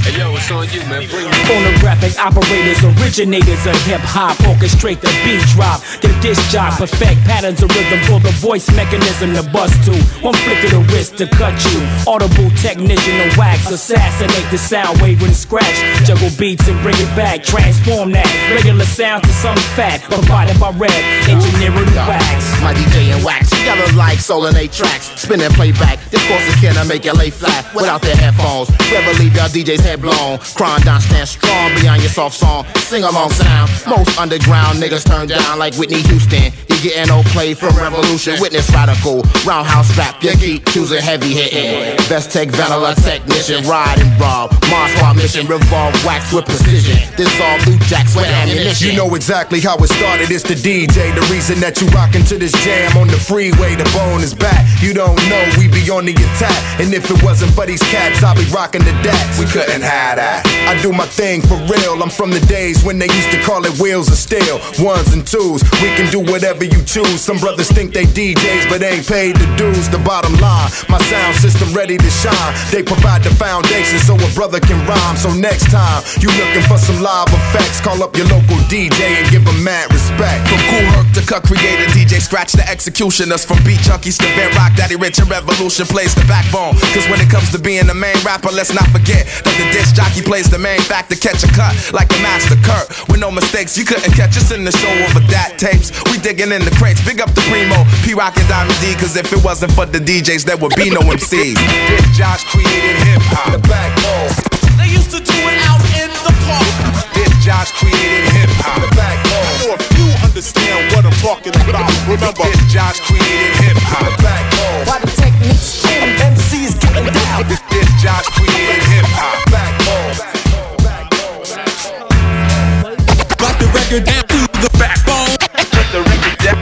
Hey yo, it's on you, man. Bring. Phonographic operators, originators of hip hop, orchestrate the beat drop. Get a disc job, perfect patterns of rhythm for the voice mechanism to bust to. One flick of the wrist to cut you. Audible technician to wax, assassinate the sound wave and scratch. Juggle beats and bring it back, transform that regular sound to some fat. Provided by Red, engineering wax. My DJ and wax together like eight tracks. spinning playback. play. This course is can I make it lay flat without their headphones. Never leave your DJ's head blown. Crying down, stand strong beyond your soft song. Sing along sound. Most underground niggas turn down like Whitney Houston. You getting no play from Revolution. Witness radical. Roundhouse rap. You keep choosing heavy hitting. Best tech vanilla technician. Ride and rob. Mars Squad mission. Revolve wax with precision. Dissolve loot jacks with ammunition. You know exactly how it started. It's the DJ. The reason that you rockin' to this jam on the freeway. The bone is back. You don't know we be on the attack. And if it wasn't for these cats, I'd be rocking the dats. We couldn't have that. I do my thing for real. I'm from the days when they used to call it wheels of steel. Ones and twos. We can do whatever you choose. Some brothers think they DJs, but ain't paid the dues. The bottom line, my sound system ready to shine. They provide the foundation so a brother can rhyme. So next time you looking for some live effects, call up your local DJ and give them mad respect. From Cool Herc to Cut Creator, DJ Scratch to Executioners. From Beat Junkies to Van Rock, Daddy Rich and Revolution plays the backbone. Cause when it comes to being the main rapper, let's not forget that the disc jockey plays the main factor. Catch a cut like a master Kurt. With no mistakes, you couldn't catch us in the show over that tapes. We digging in the crates. Big up the Primo, P Rock and Diamond D. Cause if it wasn't for the DJs, there would be no MCs. Disc Josh created hip hop. The backbone. They used to do it out in the park. Disc Josh created hip hop. The backbone. So if you understand what I'm talking about, remember, Disc Josh created hip hop. The backbone. Why the techniques in MCs getting down. Disc Josh created hip hop. Record down to the backbone. Yeah,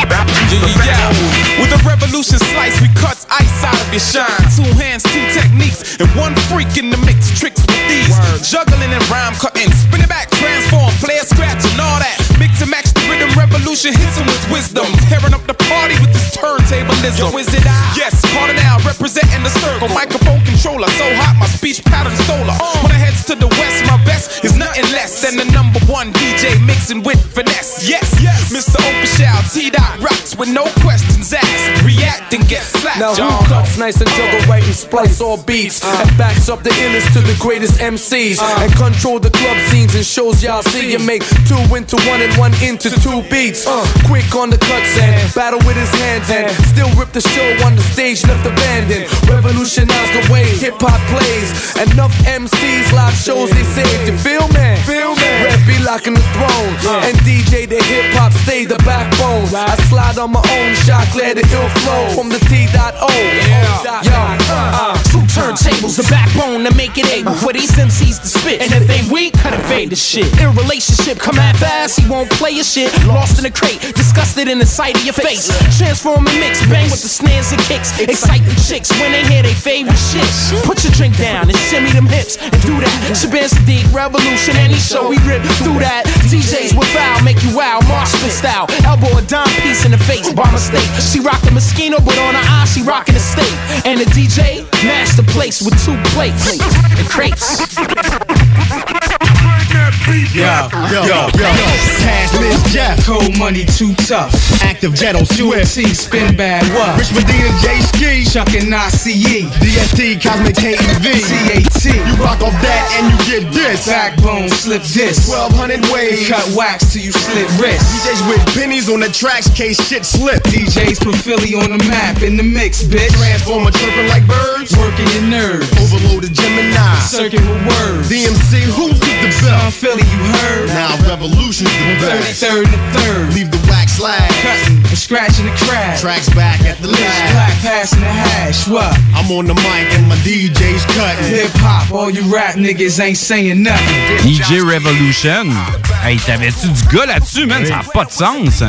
yeah. With a revolution slice, we cut ice out of your shine. Two hands, two techniques, and one freak in the mix. Tricks with these. Juggling and rhyme cutting. Spin it back, transform, flare, scratch, and all that. Mix and match the rhythm revolution. Hits with wisdom. Tearing up the party with this turntablism. Yo, is it I? Yes, Cardinal representing the circle. Microphone controller, so hot, my speech pattern solar. Uh. When I heads to the west, my best is nothing less than the number one DJ mixing with finesse. Yes, yes, Mr. Official, T Dot rocks with no questions asked. React and get slapped. Now who cuts nice and juggle right and splice all beats and backs up the illest to the greatest MCs and control the club scenes and shows y'all see you make two into one and one into two beats. Uh. Quick on the cuts and battle with his hands and still rip the show on the stage left abandoned. Revolutionize the way hip hop plays. Enough MCs live shows they saved. You feel me? Feel me? Red be locking the throne and DJ the hip hop stay the backbone. I slide on my own shot, clear the ill flow from the T dot O. Yeah, uh, Two turntables, the backbone to make it able uh-huh. for these MCs to spit. And if they weak, cut and fade the shit. In relationship, come at fast, he won't play your shit. Lost in a crate, disgusted in the sight of your face. Transform and mix, bang with the snares and kicks. Excite the chicks when they hear they favorite shit. Put your drink down and shimmy them hips and do that. Shabazz Sadiq, revolution, any show we rip through that. DJs with foul, make you wow, Marshall style. Elbow a dime piece in the face by mistake. She rock the Moschino, but on her eye she rockin' the steak. And the DJ, master place with two plates and crates. Yo, yo, yo, yo. Cash Miss Jeff. Cold money too tough. Active Swift. T spin bad what? Rich Medina J Ski. Chuck and ICE. DST Cosmic KEV. CAT. You rock off that and you get this. Backbone slip this. 1200 waves. Cut wax till you slit wrist. DJs with pennies on the tracks case shit slip. DJs put Philly on the map in the mix, bitch. Transformer chirping like birds. Working your nerves. Overloaded Gemini. Circuit with words. DMC who took the belt? You heard? Now revolution's the best. 33rd and the third. Leave the wax slag. Cutting and scratching the crack. Tracks back at the Black lab. passing the hash. What? I'm on the mic and my DJ's cutting. Hip hop, all you rap niggas ain't saying nothing. DJ Revolution. Hey, t'avais-tu du gars là-dessus, man? Ça n'a pas de sens.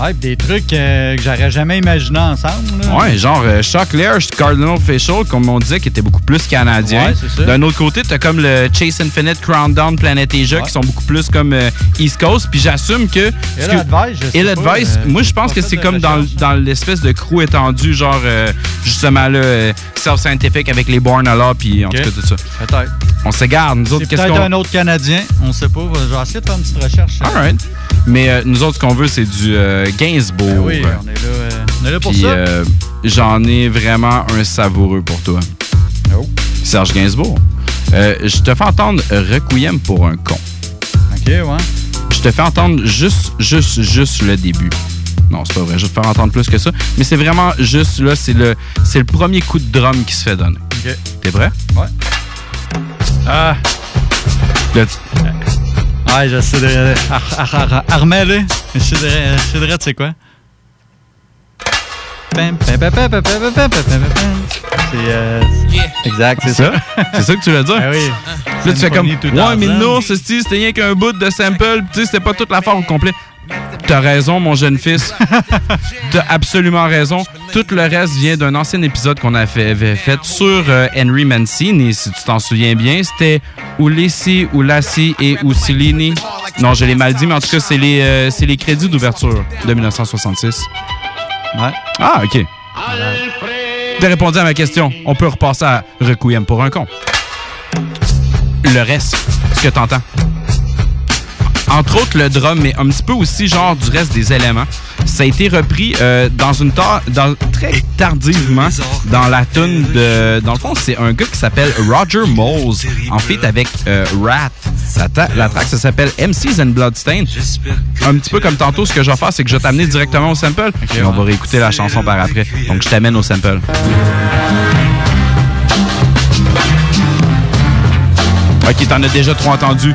Ouais, pis des trucs euh, que j'aurais jamais imaginé ensemble. là. Ouais, genre euh, Chuck Cardinal Facial, comme on disait, qui était beaucoup plus canadien. Ouais. D'un autre côté, t'as comme le Chase Infinite, Crown Down, Planet Asia, qui sont beaucoup plus comme euh, East Coast. Puis j'assume que. Ill Advice, je sais pas, Advice, euh, moi je pense que c'est comme dans, dans l'espèce de crew étendu, genre justement là, Self-Scientific avec les Born Allah, puis en tout cas tout ça. Peut-être. On s'égare. Nous autres, qu'est-ce peut-être qu'on. un autre Canadien, on sait pas. Je vais essayer de faire une petite recherche. Alright. Mais euh, nous autres, ce qu'on veut, c'est du Gainsbourg. Ben oui, on est là, euh, on est là pour Puis, ça. euh, j'en ai vraiment un savoureux pour toi. Oh. Serge Gainsbourg. Euh, je te fais entendre Requiem pour un con. OK, ouais. Je te fais entendre juste, juste, juste le début. Non, c'est pas vrai. Je vais te faire entendre plus que ça. Mais c'est vraiment juste là, c'est le, c'est le premier coup de drum qui se fait donner. OK. T'es prêt? Ouais. Ah. Le- Ouais, je sais de. Armel, je sais de. Je tu sais quoi? C'est. Euh, exact, c'est ça. c'est ça que tu veux dire? Oui. Là, tu fais comme. Ouais, mais non, c'était rien qu'un bout de sample, tu sais, c'était pas toute l'affaire au complet. T'as raison, mon jeune fils. T'as absolument raison. Tout le reste vient d'un ancien épisode qu'on avait fait sur euh, Henry Mancini, si tu t'en souviens bien. C'était Ulissi, Ulassi et Usilini. Non, je l'ai mal dit, mais en tout cas, c'est les, euh, c'est les crédits d'ouverture de 1966. Ouais. Ah, OK. T'as répondu à ma question. On peut repasser à Requiem pour un con. Le reste, ce que t'entends. Entre autres, le drum, mais un petit peu aussi genre du reste des éléments. Ça a été repris euh, dans une tar- dans, très tardivement dans la tune de... Dans le fond, c'est un gars qui s'appelle Roger Moles, en fait avec euh, Rat. La, la track, ça s'appelle MCs and Bloodstain. Un petit peu comme tantôt, ce que je vais faire, c'est que je vais t'amener directement au sample. et on va réécouter la chanson par après. Donc, je t'amène au sample. Ok, t'en as déjà trop entendu.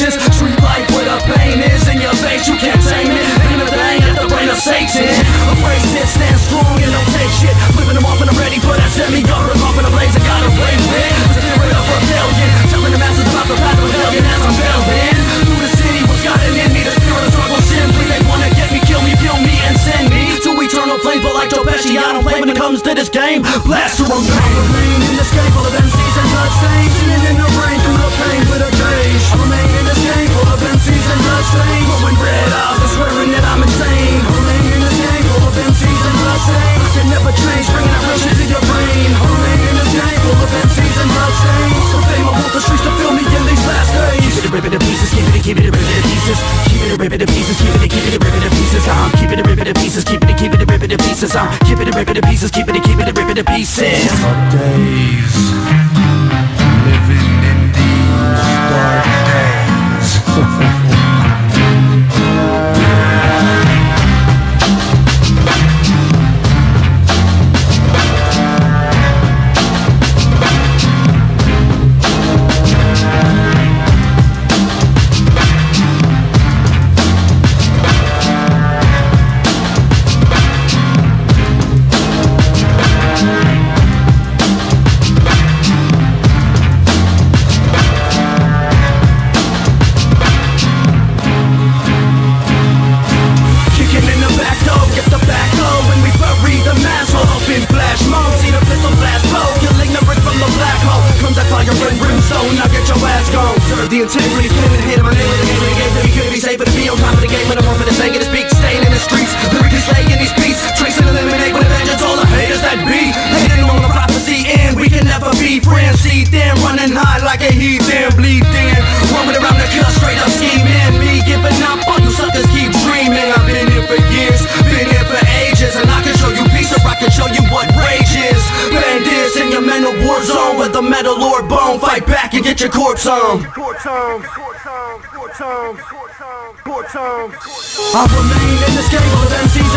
patience. Street life where the pain is in your face, you can't tame it. Aim the thing at the brain of Satan. Embrace it, stand strong and don't take shit. Flipping them off and I'm ready for that semi-gutter. Off in a blaze, I gotta play with. The spirit of rebellion. Telling the masses about the path of rebellion as I'm building. Through the city, what's got in me? The spirit of struggle simply. They wanna get me, kill me, kill me, and send me to eternal flames. But like Joe Pesci, I don't play when it comes to this game. Blaster on pain. Remain in this game of MCs and bloodstains. Sitting in the rain through the pain with a gauge. I remain Glowing red eyes, and swearing that I'm insane. In game. I can never change, bringing that your brain. In game fame, I want the streets to feel me in these days. Keep it, rip it pieces, keep it, keep it, rip it to pieces. Keep it, rip it pieces, keep it, keep it, rip it pieces. I'm it, rip it pieces, keep it, keep it, rip it pieces. I'm it, rip it pieces, keep it, keep it, rip it pieces. Days, living in these dark days. I remain in this game full of MCs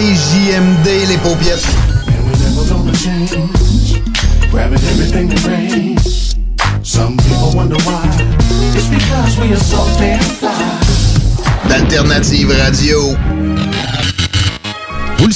CJMD, les paupiètes. Grabbing. D'Alternative Radio.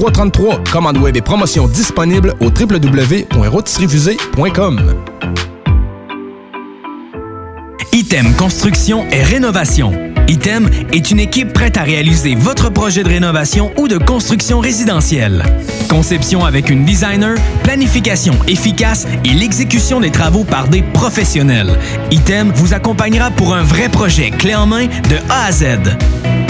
3333. Commande web et promotion disponible au www.rotisseriefusée.com. Item Construction et Rénovation. Item est une équipe prête à réaliser votre projet de rénovation ou de construction résidentielle. Conception avec une designer, planification efficace et l'exécution des travaux par des professionnels. Item vous accompagnera pour un vrai projet clé en main de A à Z.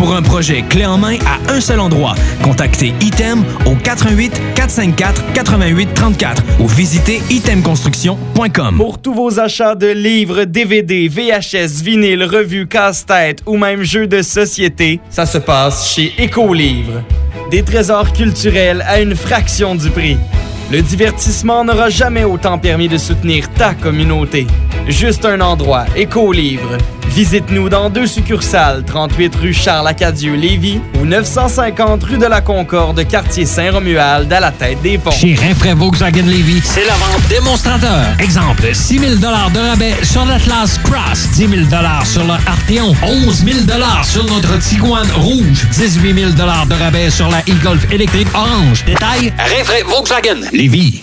Pour un projet clé en main à un seul endroit, contactez Item au 88 454 88 34 ou visitez itemconstruction.com. Pour tous vos achats de livres, DVD, VHS, vinyle, revues, casse-tête ou même jeux de société, ça se passe chez Écolivre. Des trésors culturels à une fraction du prix. Le divertissement n'aura jamais autant permis de soutenir ta communauté. Juste un endroit, Écolivre. Visite-nous dans deux succursales, 38 rue Charles-Acadieux-Lévis ou 950 rue de la Concorde, quartier Saint-Romuald, à la tête des ponts. Chez Rinfraie Volkswagen Levy, c'est la vente démonstrateur. Exemple, 6 000 de rabais sur l'Atlas Cross, 10 000 sur le Arteon, 11 000 sur notre Tiguan Rouge, 18 000 de rabais sur la e-Golf électrique orange. Détail, Rinfraie Volkswagen Levy.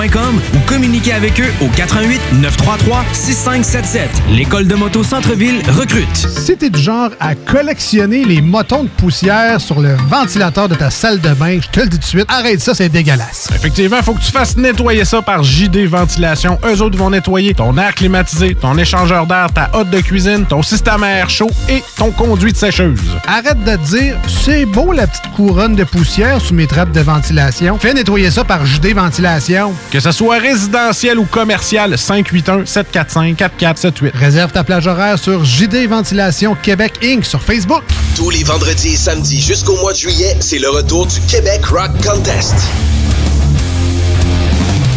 ou communiquez avec eux au 88 933 6577. L'école de moto Centre-ville recrute. Si t'es du genre à collectionner les motons de poussière sur le ventilateur de ta salle de bain, je te le dis tout de suite, arrête ça, c'est dégueulasse. Effectivement, il faut que tu fasses nettoyer ça par JD Ventilation. Eux autres vont nettoyer ton air climatisé, ton échangeur d'air, ta hotte de cuisine, ton système à air chaud et ton conduit de sécheuse. Arrête de te dire, c'est beau la petite couronne de poussière sous mes trappes de ventilation. Fais nettoyer ça par JD Ventilation. Que ce soit résidentiel ou commercial, 581-745-4478. Réserve ta plage horaire sur JD Ventilation Québec Inc. sur Facebook. Tous les vendredis et samedis jusqu'au mois de juillet, c'est le retour du Québec Rock Contest.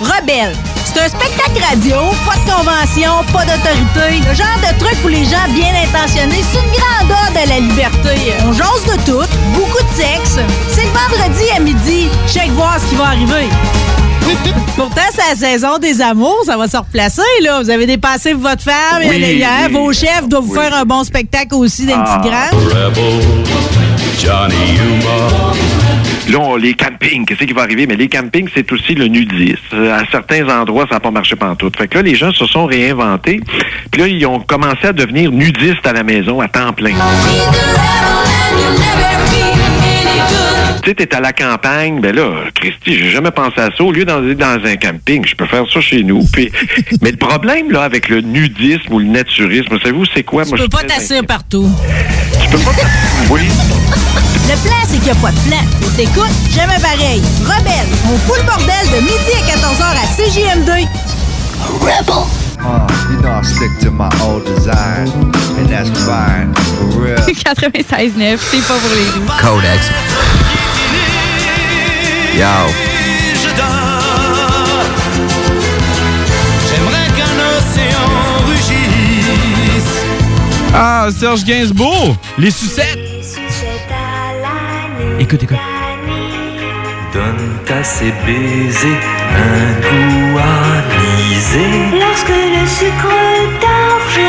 Rebelle. C'est un spectacle radio, pas de convention, pas d'autorité. Le genre de truc pour les gens bien intentionnés, c'est une grande ode à la liberté. On jase de tout, beaucoup de sexe. C'est le vendredi à midi. Check voir ce qui va arriver. Pourtant, c'est la saison des amours, ça va se replacer, là. Vous avez dépassé votre femme, Oui, et hier, oui, vos chefs doivent vous faire un bon spectacle aussi d'un Ah, petit grand. Rebel, Johnny Humor. Là, les campings, qu'est-ce qui va arriver? Mais les campings, c'est aussi le nudisme. À certains endroits, ça n'a pas marché pantoute. Fait que là, les gens se sont réinventés. Puis là, ils ont commencé à devenir nudistes à la maison à temps plein. Tu sais, t'es à la campagne, ben là, Christy, j'ai jamais pensé à ça. Au lieu d'aller dans un camping, je peux faire ça chez nous. Puis, mais le problème, là, avec le nudisme ou le naturisme, savez-vous, c'est quoi? Tu Moi, je peux pas t'asseoir partout. Tu peux pas... Oui. Le plan, c'est qu'il n'y a pas de plan. Et t'écoutes, jamais pareil. Rebelle, on fout le bordel de midi à 14h à CJM2. Rebel. Uh, you know I stick to my old design, and that's fine, for real. 96.9, c'est pas pour les doux. Codex. Yo. J'aimerais qu'un océan rugisse. Ah, Serge Gainsbourg, les sucettes. Écoute, écoute. Donne à ces baisers un goût Lorsque le sucre d'orge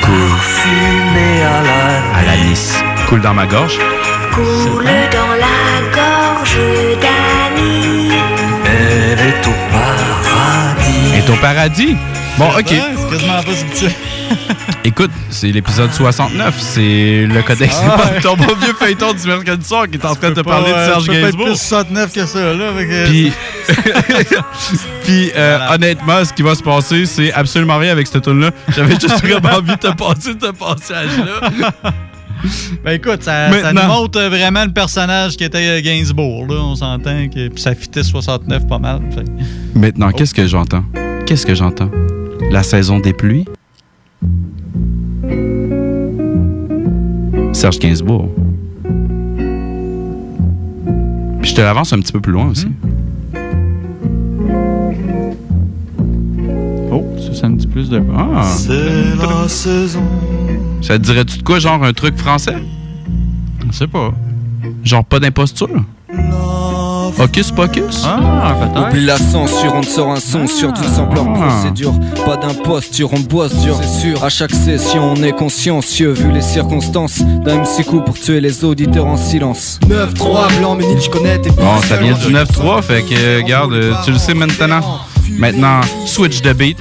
Parfumé à la À l'anis. Coule dans ma gorge. coule dans la gorge d'Annie. Elle est au paradis. Est au paradis? Bon, ok. C'est quasiment pas subtil. Écoute, c'est l'épisode 69. C'est le codex. Ah ouais. pas ton bon vieux feuilleton du mercredi soir qui est en train de te Pas, parler de euh, Serge tu peux pas être Gainsbourg. plus 69 que ça, là. Puis, puis euh, honnêtement, ce qui va se passer, c'est absolument rien avec cette tune là J'avais juste vraiment envie de te passer ce passage-là. Ben écoute, ça, nous montre vraiment le personnage qui était euh, Gainsbourg. Là. On s'entend que puis ça fitait 69 pas mal. fait. Maintenant, qu'est-ce que j'entends? Qu'est-ce que j'entends? La saison des pluies? Serge Gainsbourg. Puis je te l'avance un petit peu plus loin aussi. Oh, ça, ça me dit plus de. Ah! C'est la saison. Ça te dirait-tu de quoi, genre un truc français? Je sais pas. Genre pas d'imposture? Hocus pocus? Ah, peut-être. Oublie la censure, on te sort un son sur du sampleur procédure. Pas d'imposture, on bosse dur, c'est sûr. À chaque session, on est consciencieux, vu les circonstances. D'un MC coup pour tuer les auditeurs en silence. 9-3, blanc, menil, je connais tes Bon, ça vient du 9-3, fait que, euh, regarde, euh, tu le sais maintenant. Maintenant, switch de beat.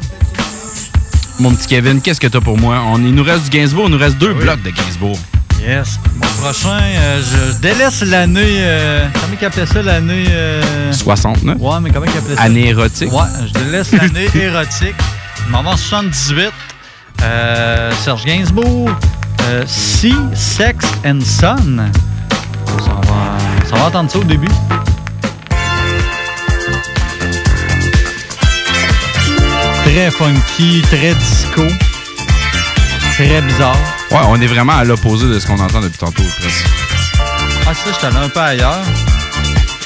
Mon petit Kevin, qu'est-ce que t'as pour moi? On, il nous reste du Gainsbourg, il nous reste deux blocs de Gainsbourg. Yes. Mon prochain, euh, je délaisse l'année. euh, comment il appelait ça l'année. euh, 69? Ouais, mais comment il appelait ça? Année érotique? Ouais, je délaisse l'année érotique. En 78. Euh, Serge Gainsbourg. Sea, Sex and Son. Ça va, ça va entendre ça au début. Très funky, très disco. Très bizarre. Ouais, on est vraiment à l'opposé de ce qu'on entend depuis tantôt, presque. Ah, ça, j'étais allé un peu ailleurs.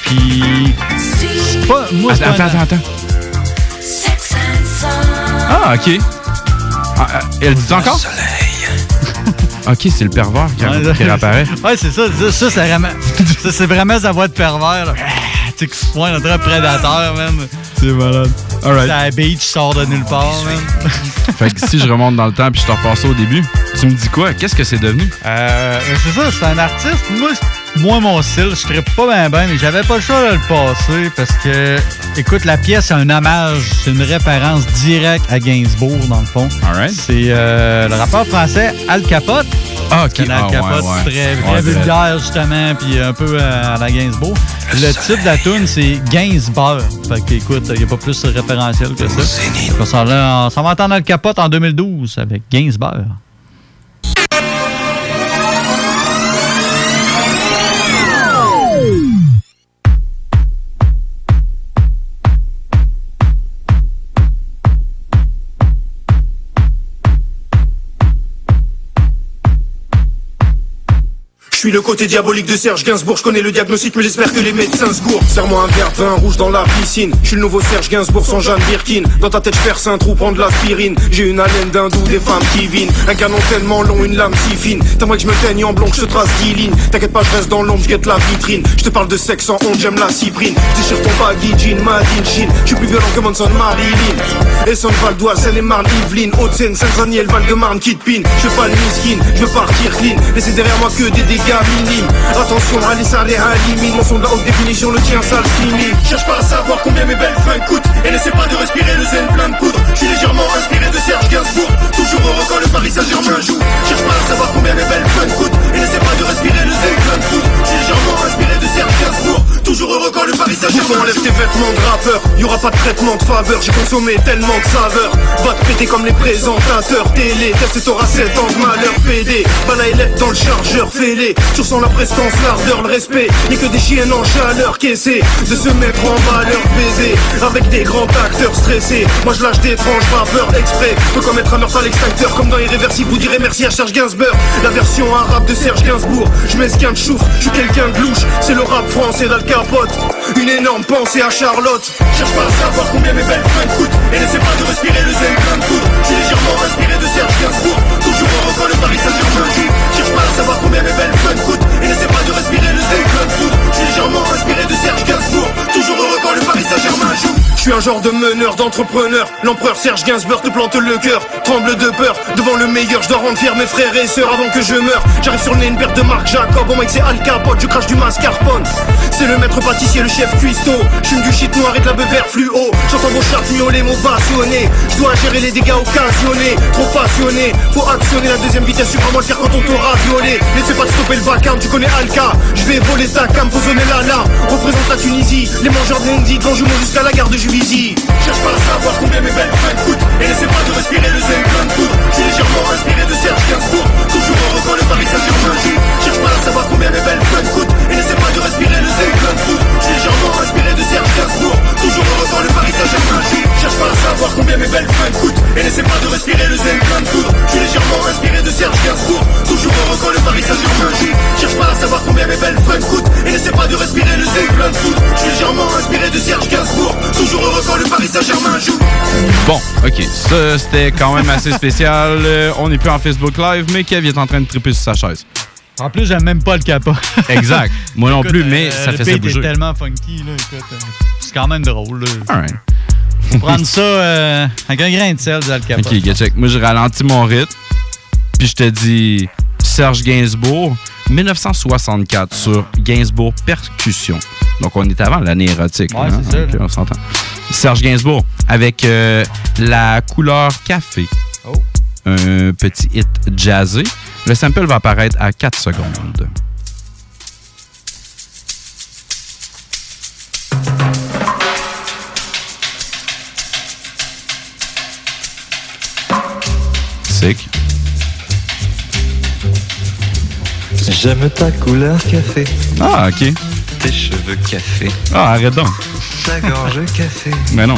Puis. C'est pas. Moi, c'est Attends, pas un- attends, attends. Ah, ok. Ah, ah, elle dit encore? ok, c'est le pervers qui, Ouais, qui réapparaît. Ouais, c'est ça. Ça, ça, c'est vraiment. ça, c'est vraiment sa voix de pervers. là. Sais, qui se pointe, prédateur, même. C'est malade. Alright. La beach sort de nulle part, même. Fait que si je remonte dans le temps puis je te repasse au début, tu me dis quoi? Qu'est-ce que c'est devenu? Euh, c'est ça, c'est un artiste. Moi, c'est- moi mon style, je serais pas bien bien, mais j'avais pas le choix de le passer parce que, écoute, la pièce, c'est un hommage, c'est une référence directe à Gainsbourg, dans le fond. C'est euh, le rappeur français Al Capote. Ah, ok. Al Ah, Capote, ouais. très, très Ouais, vulgaire, justement, puis un peu à la Gainsbourg. Le titre de la tune c'est Gainsbourg. Fait que, écoute, il n'y a pas plus référentiel que ça. On s'en va entendre Al Capote en 2012 avec Gainsbourg. Suis le côté diabolique de Serge Gainsbourg, je connais le diagnostic mais j'espère que les médecins se gourent Serre-moi un verre de vin rouge dans la piscine. Je suis le nouveau Serge Gainsbourg sans Jeanne Birkin. Dans ta tête je un trou, prends de l'aspirine. J'ai une haleine d'hindou, des femmes qui vinent. Un canon tellement long, une lame si fine. T'aimerais que je me teigne en blond, que je trace 10 lignes T'inquiète pas je reste dans l'ombre, je guette la vitrine. Je te parle de sexe en honte, j'aime la cyprine. Je déchire ton baggy jean, in Chine. Je suis plus violent que Manson Marilyn. Et son Val d'Oise, Seine-et-Marne, Yvelines. Haute-Seine, Saint-Daniel, Val-de-Marne, Kidpin Je veux pas le miskin, je veux partir clean. Laissez derrière moi que des dégâts minimes Attention, ça les élimine Mon son de la haute définition, le tien sale streaming Cherche pas à savoir combien mes belles fringues coûtent Et n'essaie pas de respirer le zen plein de poudre. Je suis légèrement inspiré de Serge Gainsbourg Toujours heureux quand le Paris Saint-Germain joue. Cherche pas à savoir combien mes belles fringues coûtent Et n'essaie pas de respirer le zen plein de poudre. Je suis légèrement inspiré de Serge Gainsbourg Toujours heureux quand le Paris Saint-Germain enlève tes vêtements de rappeur. Y aura pas de traitement de faveur J'ai consommé tellement de saveurs. Va te péter comme les présentateurs Télé, test t'auras 7 ans de malheur PD Balaye dans le chargeur fêlé Tu ressens la prestance, l'ardeur, le respect. Y'a que des chiennes en chaleur qui De se mettre en valeur baiser Avec des grands acteurs stressés. Moi je lâche d'étranges rappeurs exprès. Peux commettre un meurtre à l'extincteur Comme dans Irréversible vous direz merci à Serge Gainsbourg. La version arabe de Serge Gainsbourg. Je m'esquin de chouffe, je suis quelqu'un de louche. C'est le rap français d'Al Capote. Une énorme pensée à Charlotte. Cherche pas à savoir combien mes belles fringues coûtent. Et n'essaie pas de respirer le zen plein de poudre Je légèrement inspiré de Serge Gainsbourg. Toujours quand le Paris Saint-Germain savoir combien mes belles fringues coûtent Et n'essaie pas de respirer le de poudre Je suis légèrement inspiré de Serge Gainsbourg Toujours heureux quand le Paris Saint-Germain joue je suis un genre de meneur, d'entrepreneur. L'empereur Serge Gainsbourg te plante le cœur Tremble de peur. Devant le meilleur Je dois rendre fier mes frères et sœurs avant que je meure. J'arrive sur le nez une paire de Marc Jacob. Bon mec c'est Al Capote, je crache du mascarpone. C'est le maître pâtissier, le chef cuistot. J'fume du shit noir et de la beuh vert fluo. J'entends vos chartes miauler, mots passionnés Je dois gérer les dégâts occasionnés. Trop passionné, faut actionner la deuxième vitesse. Tu moi le faire quand on t'aura violé. Laissez pas de stopper le vacarme, tu connais Alka Je vais voler ta cam, faut sonner l'alarme Représente la Tunisie, les mangeurs d'Indy Quand je monte jusqu'à la gare de Juvisy Cherche pas à savoir combien mes belles fringues coûtent Et n'essaie pas de respirer le zen plein Je suis légèrement inspiré de Serge Gainsbourg Toujours heureux quand le Paris Saint-Germain Cherche pas à savoir combien mes belles fringues coûtent Et n'essaie pas de respirer le zen plein Je suis légèrement Saint-Germain joue Bon, ok, ça c'était quand même assez spécial. Euh, on n'est plus en Facebook Live, mais Kev est en train de triper sur sa chaise. En plus, j'aime même pas le capot. Exact. Moi non plus, mais euh, ça le fait ça bouger. est tellement funky, là, écoute. euh, c'est quand même drôle, là. Alright. Faut prendre ça euh, avec un grain de sel, dans le capot. Ok, gars, check. Moi, je ralentis mon rythme, puis je te dis Serge Gainsbourg, 1964 sur Gainsbourg Percussion. Donc, on est avant l'année érotique. Ouais, hein? c'est là. on s'entend. Serge Gainsbourg avec euh, la couleur café. Oh. Un petit hit jazzé. Le sample va apparaître à 4 secondes. Sick. J'aime ta couleur café, Ah, ok. Tes cheveux café, Ah, arrête donc. ta gorge café. Mais non.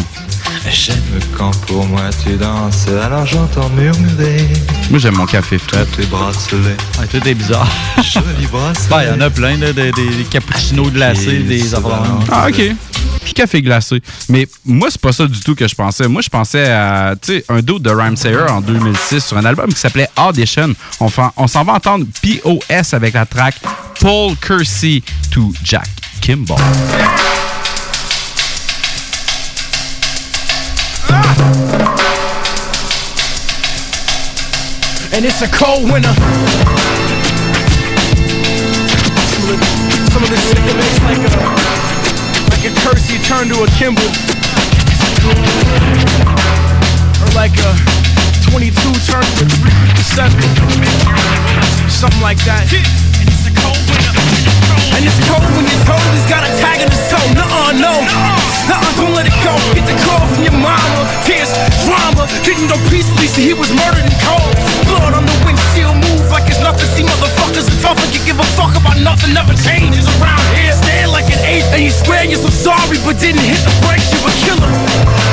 J'aime quand pour moi tu danses, alors j'entends murmurer Moi, j'aime mon café frais. tes bracelets. Ouais, tout est bizarre. Joli bracelet. Il y en a plein, là, des, des, des cappuccinos glacés, des affaires. Ah, OK. Puis café glacé. Mais moi, c'est pas ça du tout que je pensais. Moi, je pensais à, un dude de Rhyme Sayer en 2006 sur un album qui s'appelait Audition. On, on s'en va entendre POS avec la track Paul Kersey to Jack Kimball. and it's a cold winter. Like a Kersey turn to a Kimball, or like a 22 turn to a 357, something like that. And it's cold winter. And it's cold when your toe has got a tag in his toe. Nuh-uh, no. Nuh-uh, don't let it go. Get the call from your mama. Tears, drama. Didn't go peacefully, so he was murdered in cold. Blood on the windshield, move like it's nothing. See motherfuckers are tough and can give a fuck about nothing. Never changes around here. Stand like an eight, and you swear you're so sorry, but didn't hit the brakes. You a killer.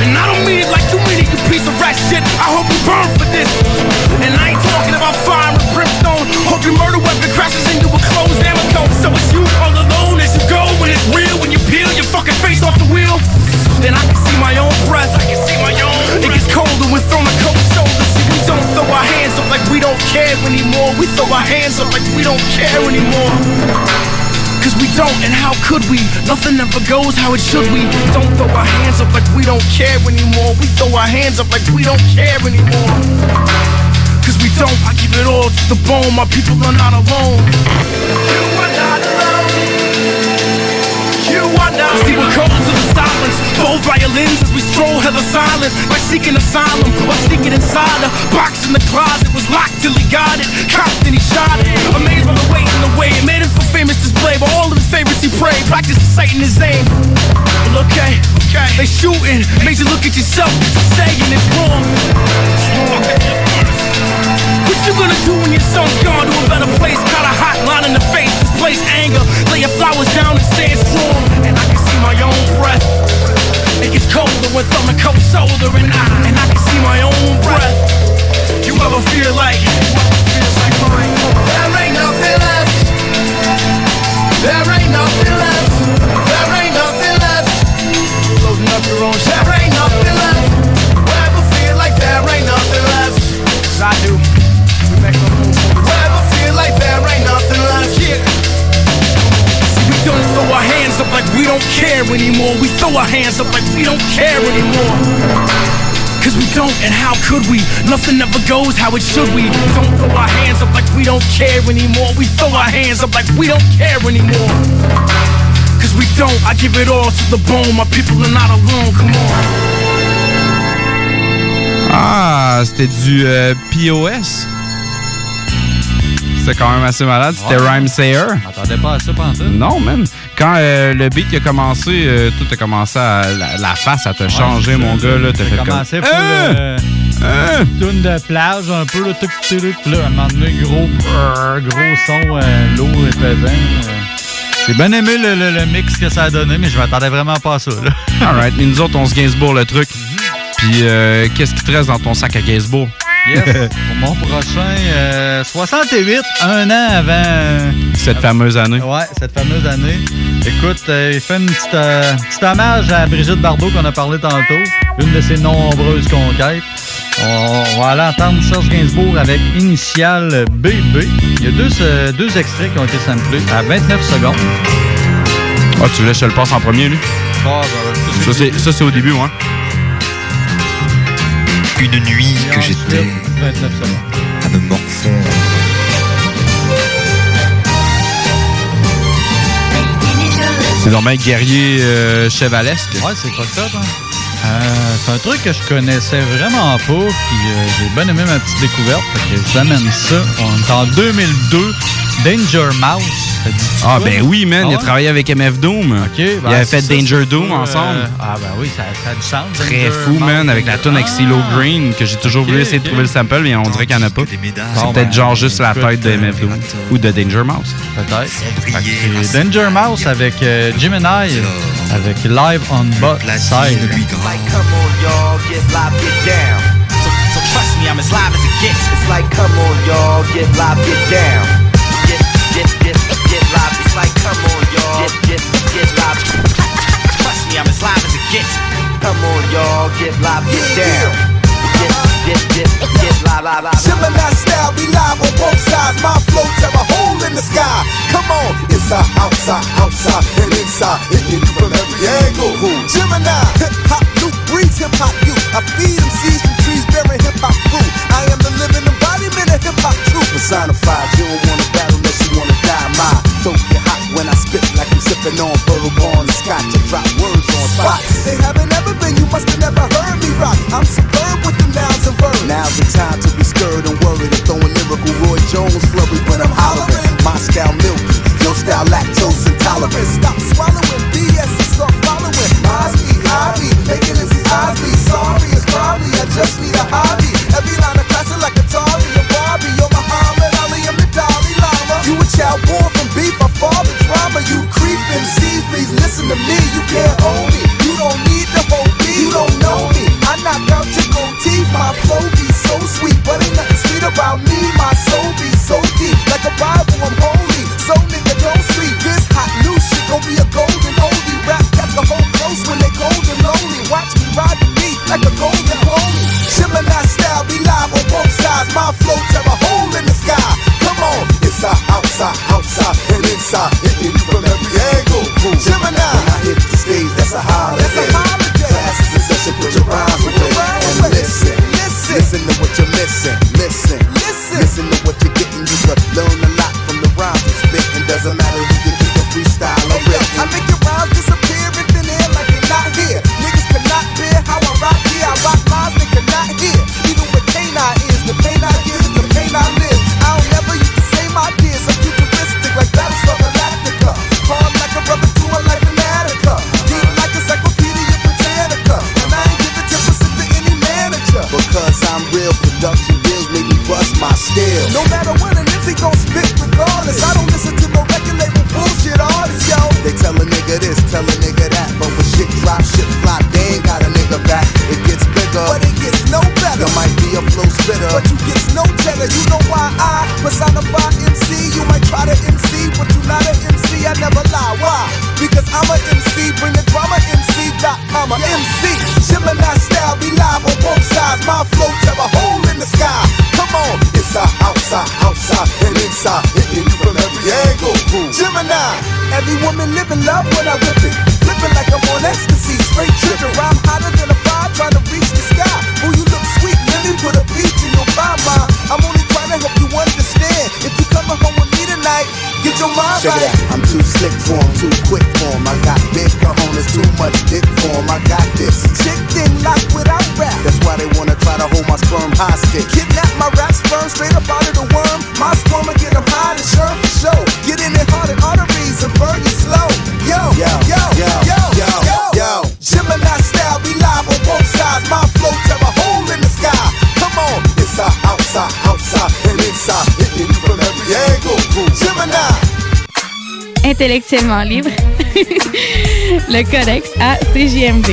And I don't mean it like you mean leak a piece of rat shit. I hope you burn for this. And I ain't talking about fire and brimstone. Hope your murder weapon crashes into a closed Amazon. So it's you all alone as you go when it's real. When you peel your fucking face off the wheel, then I can see my own breath. I can see my own. Breath. It gets colder when throwing a coat shoulder. See, we don't throw our hands up like we don't care anymore. We throw our hands up like we don't care anymore. Cause we don't, and how could we? Nothing ever goes how it should we. Don't throw our hands up like we don't care anymore. We throw our hands up like we don't care anymore. Cause we don't, I give it all to the bone. My people are not alone. You are not alone. You are not See, cold to the silence. Both violins as we stroll hella silent. Like seeking asylum or sneaking inside a box in the closet. Was locked till he got it. Cocked and he shot it. Amazed by the weight and the way it made him for famous display. But all of his favorites he prayed. Practice Satan his aim. Well, okay, okay. They shooting. Made you look at yourself. What you're saying is wrong. It's wrong. What you gonna do when your son's gone colder when thumbing cold shoulder, and I and I can see my own breath. You ever feel like don't care anymore. We throw our hands up like we don't care anymore. Cause we don't, and how could we? Nothing ever goes how it should we. Don't throw our hands up like we don't care anymore. We throw our hands up like we don't care anymore. Cause we don't, I give it all to the bone. My people are not alone, come on. Ah, c'était du euh, POS. C'était quand même assez malade. C'était Ouais. Rhyme Sayer. M'attendais pas à ça pendant ça. Non, man. Quand euh, le beat a commencé, euh, tout a commencé à. La, la face à te changer, mon gars. là T'as fait comme. commencé pour Hein? euh, tune de plage un peu, là, tuc, tuc, tuc, puis là, un moment donné, gros, brrr, gros son, euh, lourd et pesant. euh. J'ai bien aimé le, le- le mix que ça a donné, mais je m'attendais vraiment pas à ça. Là. Alright, mais nous autres, on se Gainsbourg le truc. Puis, euh, qu'est-ce qui te reste dans ton sac à Gainsbourg? Yes, pour mon prochain euh, 68, un an avant. Cette fameuse année. Ouais, cette fameuse année. Écoute, euh, il fait une petite, euh, petit hommage à Brigitte Bardot qu'on a parlé tantôt, une de ses nombreuses conquêtes. On, on va aller entendre Serge Gainsbourg avec Initial BB. Il y a deux, euh, deux extraits qui ont été samplés à 29 secondes. Ah, tu voulais que je le passe en premier, lui? Ah, ben, Ça, c'est- Ça, c'est au début, ouais. Une nuit que j'étais 29 secondes. à me morfondre. C'est normal guerrier euh, chevalesque. Ouais, c'est up, hein? Euh, c'est un truc que je connaissais vraiment pas, puis euh, j'ai bien aimé ma petite découverte. Fait que j'amène ça. On est en 2002. Danger Mouse. Ah, quoi? ben oui, man. il a travaillé avec MF Doom. Ok, il ben, avait c'est fait ça, Danger Doom pas, ensemble. euh, ah, ben oui, ça, ça a du sens. Très Danger fou, man, avec la tune avec CeeLo Ah! Green, que j'ai toujours voulu essayer de trouver le sample, mais on dirait qu'il n'y en a pas. Bon, C'est peut-être ben, genre juste la tête de MF Doom. Ou de Danger Mouse. Peut-être. Danger Mouse avec euh, Gemini, avec Live on Bot Side. Like, come on, y'all, get live, get down. So, so trust me, I'm as live as it gets. It's like, come on, y'all, get live, get down. It's like, come on, y'all, get, get, get live. Trust me, I'm as live as it gets. Come on, y'all, get live, get down. Get, get, get, get live, live, live. Gemini style, be live on both sides. My flow tear a hole in the sky. Come on, inside, outside, outside, and inside. Hitting you from every angle. Gemini, hip hop, new breeds hip hop you. I feed them seeds from trees bearing hip hop fruit. I am the living embodiment of hip hop truth. Personified, you don't wanna battle unless you wanna die. My throat get hot when I spit like I'm sipping on bourbon scotch. I drop words on spots. They haven't ever been, you must have never heard me rock. I'm superb with the nouns and verbs. Now's the time to be scared and worried and throwing lyrical Roy Jones flurry when I'm hollering. My style milky, your style lactose intolerant. Stop swallowing BS and start following. Ozzy, Ivy, making it see Ozzy. Libre. le codex à CJMD.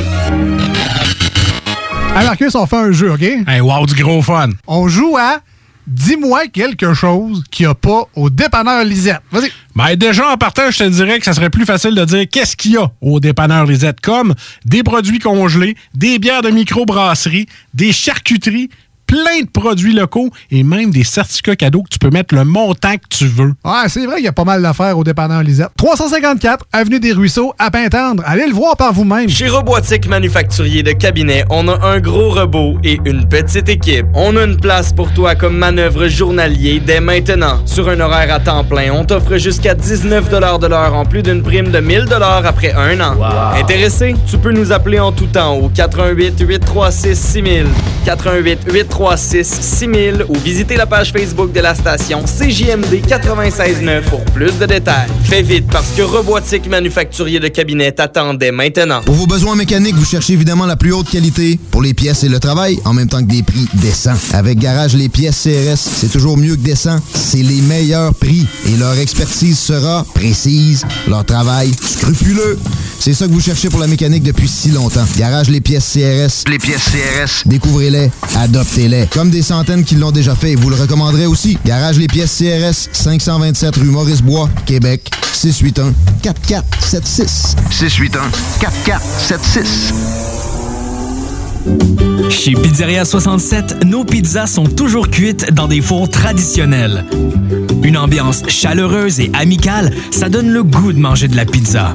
Hey Marcus, on fait un jeu, OK? Hey, wow, du gros fun. On joue à Dis-moi quelque chose qu'il n'y a pas au dépanneur Lisette. Vas-y. Ben déjà, en partant, je te dirais que ça serait plus facile de dire qu'est-ce qu'il y a au dépanneur Lisette, comme des produits congelés, des bières de microbrasserie, des charcuteries, plein de produits locaux et même des certificats cadeaux que tu peux mettre le montant que tu veux. Ouais, c'est vrai qu'il y a pas mal d'affaires au dépanneur Lisette. 354 Avenue des Ruisseaux, à Pintendre. Allez le voir par vous-même. Chez Robotique Manufacturier de Cabinet, on a un gros robot et une petite équipe. On a une place pour toi comme manœuvre journalier dès maintenant. Sur un horaire à temps plein, on t'offre jusqu'à 19 de l'heure en plus d'une prime de 1000 après un an. Intéressé? Tu peux nous appeler en tout temps au 88 836 6000, 88 836 6000 ou visiter la page Facebook de la station CJMD 969 pour plus de détails. Fais vite parce que Robotique Manufacturier de Cabinet t'attendait maintenant. Pour vos besoins mécaniques, vous cherchez évidemment la plus haute qualité pour les pièces et le travail, en même temps que des prix décents. Avec Garage Les Pièces CRS, c'est toujours mieux que décent. C'est les meilleurs prix et leur expertise sera précise, leur travail scrupuleux. C'est ça que vous cherchez pour la mécanique depuis si longtemps. Garage Les Pièces CRS. Les pièces CRS. Découvrez-les, adoptez-les. Comme des centaines qui l'ont déjà fait, vous le recommanderez aussi. Garage Les Pièces CRS, 527 rue Maurice-Bois, Québec, 681 4476. 681 4476. Chez Pizzeria 67, nos pizzas sont toujours cuites dans des fours traditionnels. Une ambiance chaleureuse et amicale, ça donne le goût de manger de la pizza.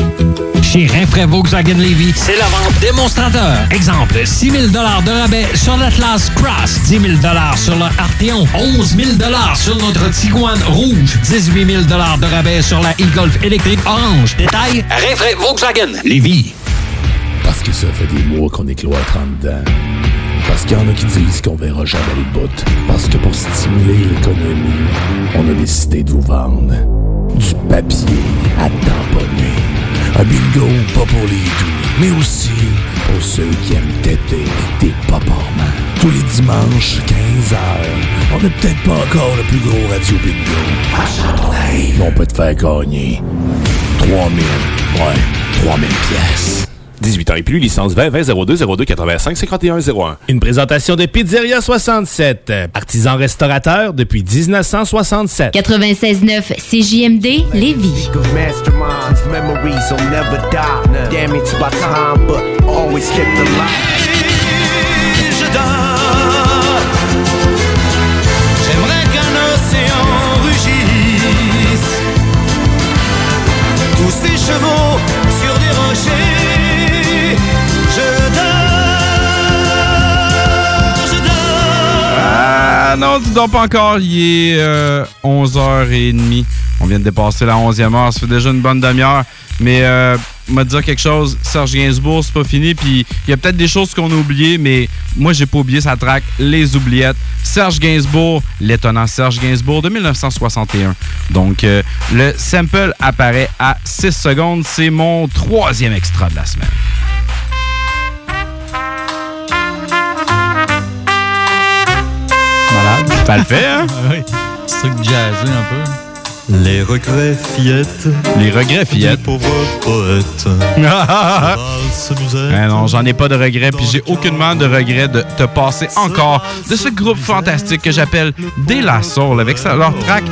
Chez Rinfraie Volkswagen Levy, c'est la vente démonstrateur. Exemple, 6 000 de rabais sur l'Atlas Cross, 10 000 sur le Arteon, 11 000 sur notre Tiguan Rouge, 18 000 de rabais sur la e-Golf électrique orange. Détail, Rinfraie Volkswagen Levy. Parce que ça fait des mois qu'on est cloître en dedans. Parce qu'il y en a qui disent qu'on verra jamais le bout. Parce que pour stimuler l'économie, on a décidé de vous vendre du papier à tamponner. Un bingo pas pour les doux, mais aussi pour ceux qui aiment têter des paparmans. Tous les dimanches, 15h, on n'est peut-être pas encore le plus gros radio bingo. À ton On peut te faire gagner 3000, ouais, 3000 pièces. 18 ans et plus, licence 20 20 02 02 85 51 01. Une présentation de Pizzeria 67, artisan restaurateur depuis 1967. 96.9 CJMD Lévis. Masterminds, memories will never die. Damaged by time, but always kept alive. je dors. J'aimerais qu'un océan rugisse. Tous ces chevaux sur des rochers. Ah non, tu dors pas encore. Il est euh, 11h30. On vient de dépasser la 11e heure. Ça fait déjà une bonne demi-heure. Mais euh, m'a dire quelque chose, Serge Gainsbourg, c'est pas fini. Puis il y a peut-être des choses qu'on a oubliées, mais moi, j'ai pas oublié sa track Les Oubliettes. Serge Gainsbourg, l'étonnant Serge Gainsbourg de 1961. Donc, euh, le sample apparaît à 6 secondes. C'est mon troisième extra de la semaine. Malade. Ça le fait, hein? oui. C'est truc jazzé un peu. Les regrets fillettes. Les regrets fillettes. Pauvre poète. Eh non, j'en ai pas de regrets, puis j'ai aucunement de regrets de te passer encore de ce groupe fantastique que j'appelle De La Soul avec leur track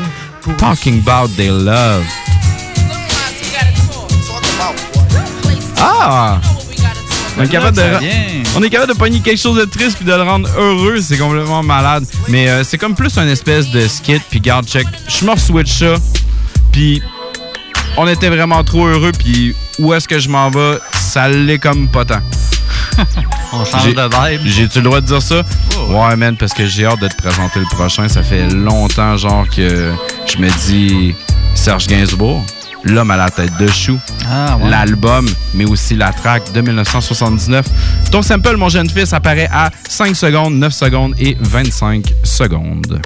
Talking About Their Love. Ah! On est, capable de, on est capable de pogner quelque chose de triste puis de le rendre heureux, c'est complètement malade. Mais euh, c'est comme plus une espèce de skit, puis garde check. Je me switch ça, puis on était vraiment trop heureux, puis où est-ce que je m'en vais, ça l'est comme pas tant. On change de vibe. J'ai-tu le droit de dire ça? ouais, man, parce que j'ai hâte de te présenter le prochain. Ça fait longtemps, genre, que je me dis Serge Gainsbourg, L'homme à la tête de chou, Ah, ouais. l'album, mais aussi la track de 1979. Ton sample, mon jeune fils, apparaît à 5 secondes, 9 secondes et 25 secondes.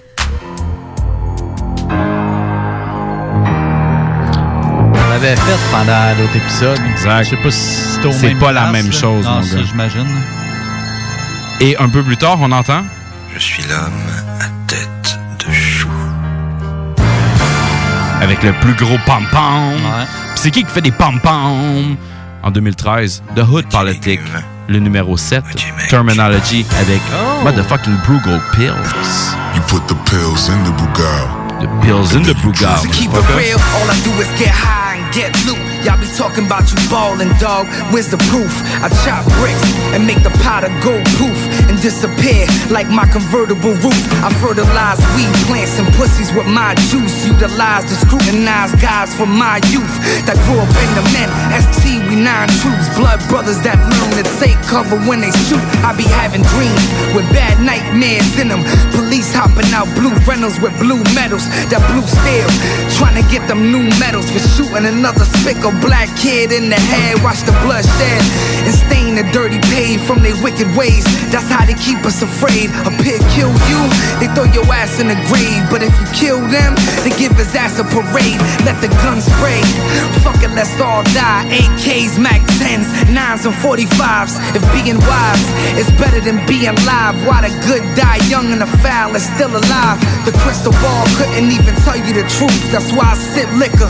On l'avait fait pendant l'autre épisode. Exact. Je sais pas si au C'est même pas la même là. chose, Non, mon ça, gars. j'imagine. Et un peu plus tard, on entend? Je suis l'homme avec le plus gros pom-pom. Puis c'est qui qui fait des pom-pom? En 2013, The Hood Politic, le numéro 7, Terminology avec Motherfucking Brugal Pills. You put the pills in the Bugatti. The pills in the Brugal. Y'all be talking about you ballin', dog. Where's the proof? I chop bricks and make the powder go poof and disappear like my convertible roof. I fertilize weed plants and pussies with my juice. Utilize to scrutinize guys from my youth that grew up in the men. ST, we nine troops, blood brothers that learn to take cover when they shoot. I be having dreams with bad nightmares in them. Police hopping out blue Reynolds with blue medals that blue steel. Trying to get them new medals for shooting another spick black kid in the head. Watch the blood shed and stain the dirty pave from their wicked ways. That's how they keep us afraid. A pig kill you, they throw your ass in the grave. But if you kill them, they give his ass a parade. Let the gun spray. Fuck it, let's all die. AKs, Mac 10s, 9s, and 45s. If being wise is better than being live, why the good die young and the foul is still alive? The crystal ball couldn't even tell you the truth. That's why I sip liquor.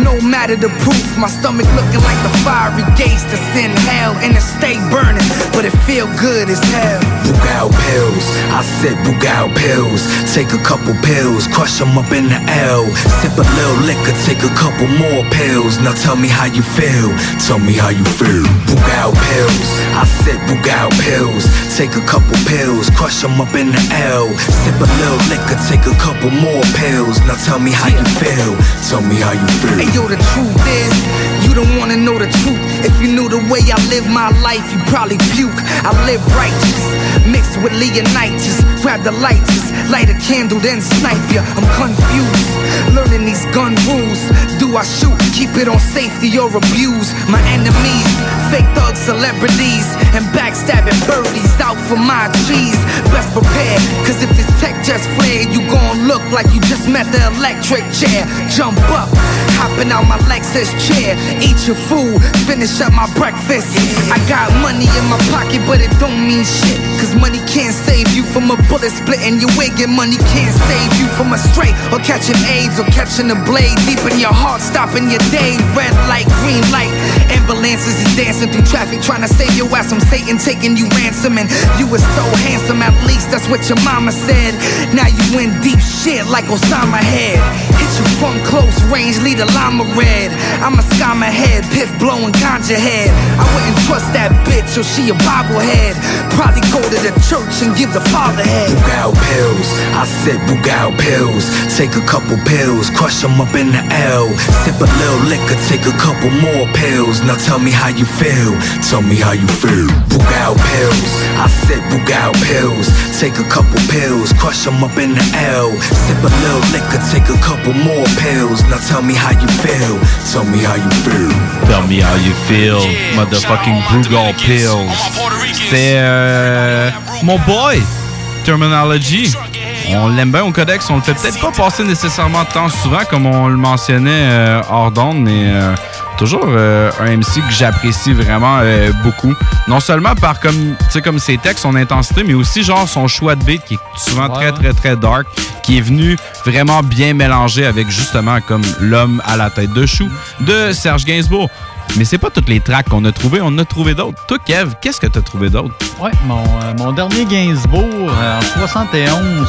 No matter the proof, my stomach looking like the fiery gates that's in hell and it stay burning, but it feel good as hell. Bugao pills, I said Bugao pills. Take a couple pills, crush them up in the L. Sip a little liquor, take a couple more pills. Now tell me how you feel, tell me how you feel. Bugao pills, I said Bugao pills. Take a couple pills, crush them up in the L. Sip a little liquor, take a couple more pills. Now tell me how you feel, tell me how you feel. Hey yo, the truth is, you don't wanna know the truth. If you knew the way I live my life, you probably puke. I live righteous, mixed with Leonidas. Grab the lighters, light a candle, then snipe ya. I'm confused, learning these gun rules. Do I shoot, keep it on safety or abuse? My enemies, fake thugs, celebrities, and backstabbing birdies out for my cheese. Best prepare, cause if this tech just flared, you gon' look like you just met the electric chair. Jump up, hopping out my Lexus chair. Eat your food, finish up my breakfast. I got money in my pocket, but it don't mean shit. Cause money can't save you from a bullet splitting your wig, and money can't save you from a straight or catching AIDS or catching a blade deep in your heart, stopping your day. Red light, green light, ambulances is dancing through traffic, trying to save your ass from Satan taking you ransom. And you were so handsome, at least that's what your mama said. Now you in deep shit like Osama head. You from close range, lead a llama red. I'm a scammer head, piff blowing ganja head. I wouldn't trust that bitch or she a bobblehead. Probably go to the church and give the father head. Bugao pills, I said Bugao pills. Take a couple pills, crush them up in the L. Sip a little liquor, take a couple more pills. Now tell me how you feel, tell me how you feel. Bugao pills, I said Bugao pills. Take a couple pills, crush them up in the L. Sip a little liquor, take a couple more pills. Now tell me how you feel, tell me how you feel. Tell me how you feel, motherfucking Brugal Pills. C'était euh, mon boy, Terminology. On l'aime bien au codex, on le fait peut-être pas passer nécessairement tant souvent comme on le mentionnait euh, hors d'onde, mais euh, toujours euh, un MC que j'apprécie vraiment euh, beaucoup. Non seulement par comme, comme ses textes, son intensité, mais aussi genre son choix de beat qui est souvent très très très dark, qui est venu vraiment bien mélanger avec justement comme l'homme à la tête de chou de Serge Gainsbourg. Mais c'est pas toutes les tracks qu'on a trouvées, on a trouvé d'autres. Toi, Kev, qu'est-ce que t'as trouvé d'autre? Ouais, mon, euh, mon dernier Gainsbourg en 71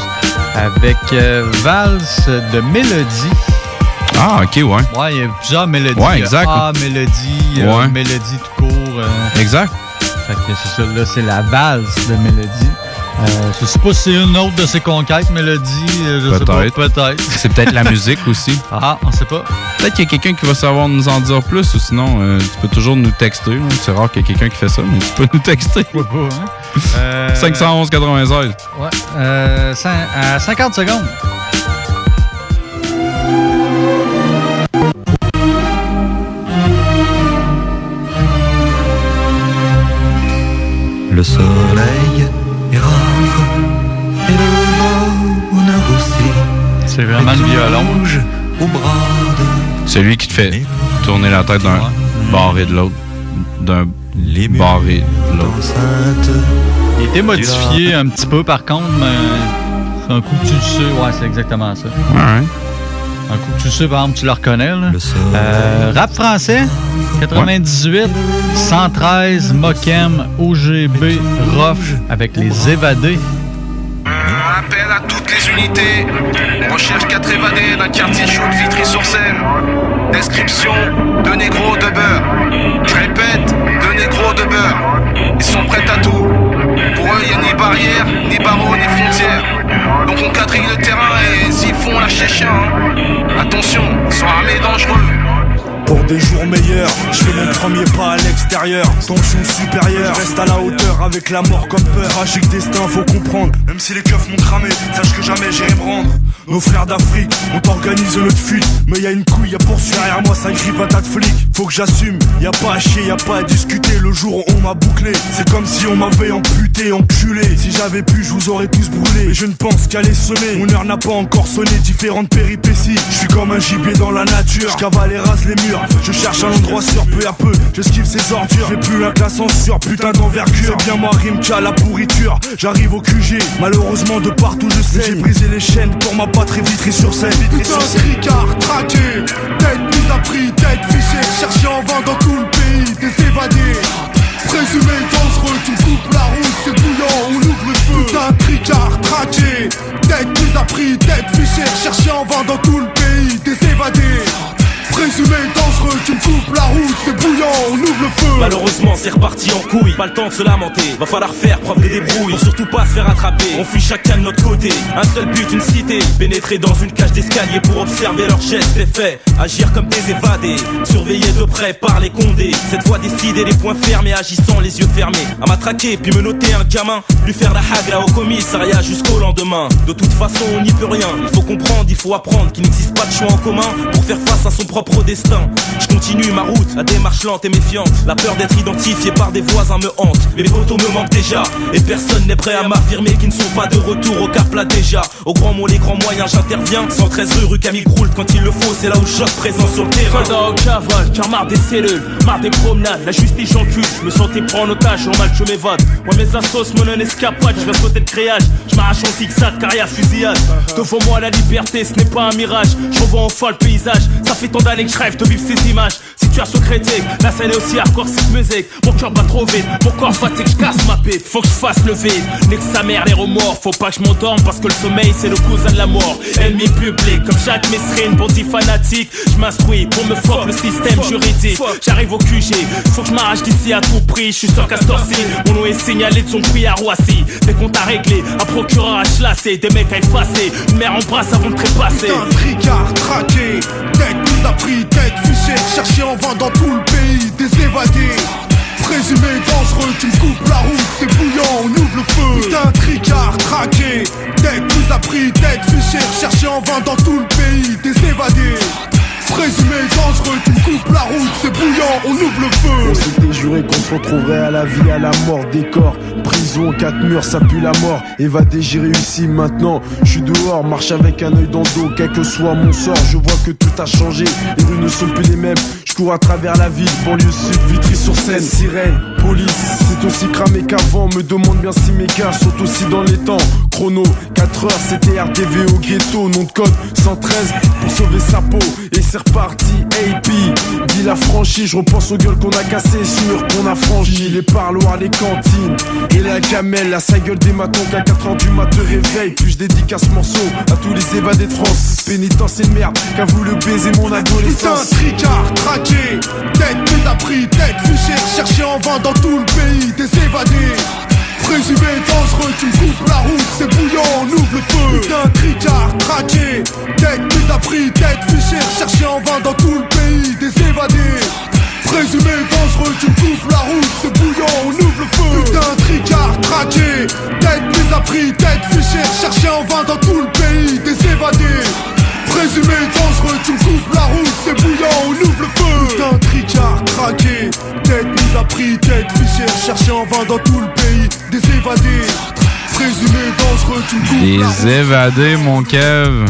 avec Valse de Mélodie. Ah, ok, ouais. Ouais, il y a plusieurs mélodies. Ouais, exact. Ah, mélodie, euh, Ouais. mélodie tout court. euh. Exact. Fait que c'est ça, là, c'est la valse de Mélodie. Euh, je sais pas si c'est une autre de ses conquêtes, Mélodie. Je sais pas, Peut-être. C'est peut-être la musique aussi. Ah, on sait pas. Peut-être qu'il y a quelqu'un qui va savoir nous en dire plus ou sinon euh, tu peux toujours nous texter. là. C'est rare qu'il y ait quelqu'un qui fait ça, mais tu peux nous texter. Euh, 511 96. Ouais, à 50 secondes. Le soleil est rare et le bonheur aussi. C'est vraiment de C'est lui qui te fait tourner la tête d'un bord et de l'autre. D'un bord et de l'autre. Il été modifié un petit peu par contre, mais c'est un coup que tu le sais. Ouais, c'est exactement ça. Ouais. Un coup que tu le sais, par exemple, tu le reconnais. Là. Euh, rap français, 98, 113, Mokem, OGB, Rough, avec les évadés. Appel à toutes les unités. On recherche quatre évadés d'un quartier chaud de Vitry-sur-Seine. Description deux négros de beurre. Je répète, deux négros de beurre. Ils sont prêts à tout. Pour eux, y a ni barrière, ni barreaux, ni frontières. Donc on quadrille le terrain et s'ils font la chien. Attention, ils sont armés dangereux. Pour des jours meilleurs, je fais mon premier pas à l'extérieur. Tension supérieure, reste à la hauteur avec la mort comme peur. Tragique destin, faut comprendre. Même si les keufs m'ont cramé, sache que jamais j'irai me rendre. Nos frères d'Afrique, on t'organise notre fuite. Mais y a une couille à poursuivre derrière moi, ça crie patate flic. Faut que j'assume, y a pas à chier, y a pas à discuter. Le jour où on m'a bouclé, c'est comme si on m'avait amputé, enculé. Si j'avais pu, je vous aurais tous brûlé. Mais je ne pense qu'à les semer. Mon heure n'a pas encore sonné, différentes péripéties. Je suis comme un gibier dans la nature. Je cavale et rase les murs. Je cherche un endroit sûr, peu à peu. J'esquive ces ordures. J'ai plus la classe en sur putain d'envergure. C'est bien moi, rime qu'à la pourriture. J'arrive au QG, malheureusement de partout je sais. J'ai brisé les chaînes pour ma patrie vitry sur scène. Putain, tricard, traqué, tête mise à prix, tête fichée, cherché en vain dans tout le pays, des évadés. Présumé dangereux, tu coupes la route, c'est bouillant, on ouvre le feu. Putain, tricard, traqué, tête mise à prix, tête fichée, cherché en vain dans tout le pays, des évadés. Présumé dangereux, tu me coupes la route, c'est bouillant, on ouvre le feu. Malheureusement, c'est reparti en couille. Pas le temps de se lamenter. Va falloir faire preuve de débrouille. Pour surtout pas se faire attraper. On fuit chacun de notre côté. Un seul but, une cité. Pénétrer dans une cage d'escalier pour observer leurs gestes et faits. Agir comme des évadés. Surveiller de près par les condés. Cette fois décider les poings fermés, agissant les yeux fermés. À m'attraquer, puis me noter un gamin. Lui faire la hagra au commissariat jusqu'au lendemain. De toute façon, on n'y peut rien. Il faut comprendre, il faut apprendre qu'il n'existe pas de choix en commun pour faire face à son propre destin. Je continue ma route, la démarche lente et méfiante. La peur d'être identifié par des voisins me hante. Mais les poteaux me manquent déjà. Et personne n'est prêt à m'affirmer qu'ils ne sont pas de retour au cap là déjà. Au grand mot, les grands moyens, j'interviens. 113 rue, rue Camille Groult, quand il le faut, c'est là où je présent sur le terrain. Soldat au cavale, car marre des cellules, marre des promenades, la justice j'encule, je me sentais prendre en otage, normal je m'évade. Moi mes assos, mon escalade capote, je vais sauter le créage. Je m'arrache en zigzag, carrière fusillade. Devant moi, la liberté, ce n'est pas un mirage. Je revois en folle paysage. Ça fait tant d'années que je rêve de vivre ces images. Situation critique, la scène est aussi hardcore, c'est musique. Mon cœur bat trop vite, mon corps fatigue, je casse ma pipe. Faut que je fasse le vide. Nique sa mère, les remords. Faut pas que je m'endorme parce que le sommeil, c'est le cousin de la mort. Ennemi public, comme Jacques Messrine, bandit fanatique. Je m'instruis pour me fuck le système juridique. J'arrive au QG, faut que je m'arrache d'ici à tout prix. Je suis sûr qu'à Storcy, mon nom est signalé de son prix à Roissy. Des comptes à régler, un procureur à chlasser, des mecs à effacer. Une mère en brasse avant de trépasser. Putain, tricard, prix, tête fichée, cherché en vain dans tout le pays, des évadés. Présumé dangereux, tu me coupes la route, c'est bouillant, on ouvre le feu. Putain, tricard, traqué, tête mise à prix, tête fichée, cherché en vain dans tout le pays, des évadés. Présumé dangereux, tu me coupes la route, c'est bouillant, on ouvre le feu. On s'était juré qu'on se retrouverait à la vie, à la mort des corps. Prison, quatre murs, ça pue la mort. Évadé, j'ai réussi maintenant. Je suis dehors, marche avec un œil dans le dos. Quel que soit mon sort, je vois que tout a changé. Les rues ne sont plus les mêmes. Je cours à travers la ville, banlieue sud, Vitry-sur-Seine, sirène, police. C'est aussi cramé qu'avant. Me demande bien si mes gars sont aussi dans les temps. Chrono, 4 heures, c'était RDV au ghetto. Nom de code 113 pour sauver sa peau. Et reparti, AP. Dit la franchise, je repense aux gueules qu'on a cassées, sûr qu'on a franchi. Les parloirs, les cantines. Et la gamelle, la sa gueule des matons qu'à 4 ans du mat te réveille. Puis je dédicace ce morceau à tous les évadés de France. Pénitence et merde, qu'a voulu baiser mon adolescence. tricard, traqué, tête à prix, tête fichée, cherché en vain dans tout le pays, des évadés. Présumé dangereux, tu me coupes la route, c'est bouillant, on ouvre le feu. Putain, tricard, traqué, tête mise à prix, tête fichée, cherché en vain dans tout le pays, des évadés. Présumé dangereux, tu coupes la route, c'est bouillant, on ouvre le feu. Putain, tricard, traqué, tête mise à prix, tête fichée, cherché en vain dans tout le pays, des évadés. Présumé dangereux, tu me coupes la route, c'est bouillant, on ouvre le feu. Putain, tricard, traqué, tête mise à prix, tête fichée, cherché en vain dans tout le pays, des évadés. Présumé dangereux, tu me coupes la route. Les évadés, mon Kev.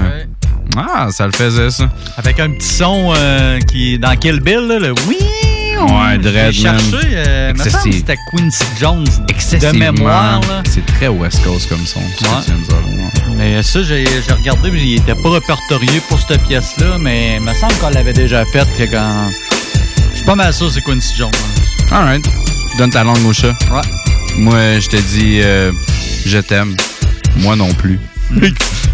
Ah, ça le faisait, ça. Avec un petit son euh, qui dans Kill Bill, là, le oui. Ouais, Dread, cherché, euh, c'était Quincy Jones de mémoire. C'est très West Coast comme son. Ouais. Mais ça, j'ai regardé, mais il était pas répertorié pour cette pièce-là, mais il me semble qu'on l'avait déjà faite que quand. Je suis pas mal sûr c'est Quincy Jones. hein. Alright. Donne ta langue au chat. Ouais. Moi, je te dis, euh, je t'aime. Moi non plus.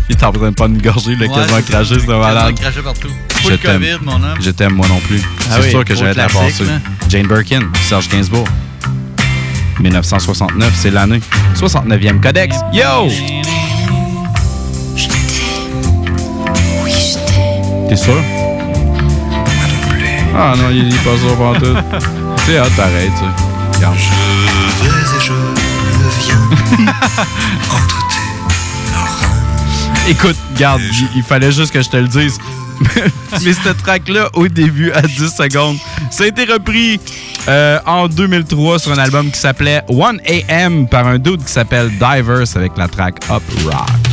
il est en train de pas nous gorger, il a Ouais, quasiment craché, ça. c'est malade. Craché partout. Je Full. COVID, mon homme. Je t'aime, moi non plus. Ah c'est oui, sûr que j'allais la passer. Jane Birkin, Serge Gainsbourg. 1969, c'est l'année. 69e Codex. Yo! T'es sûr? Ah non, il est pas sûr pas tout. C'est hot, pareil, tu sais. Regarde. Je vais et je viens Écoute, garde, il, fallait juste que je te le dise. Mais cette track-là, au début, à 10 secondes, ça a été repris euh, en 2003 sur un album qui s'appelait 1AM par un dude qui s'appelle Divers avec la track Up Rock.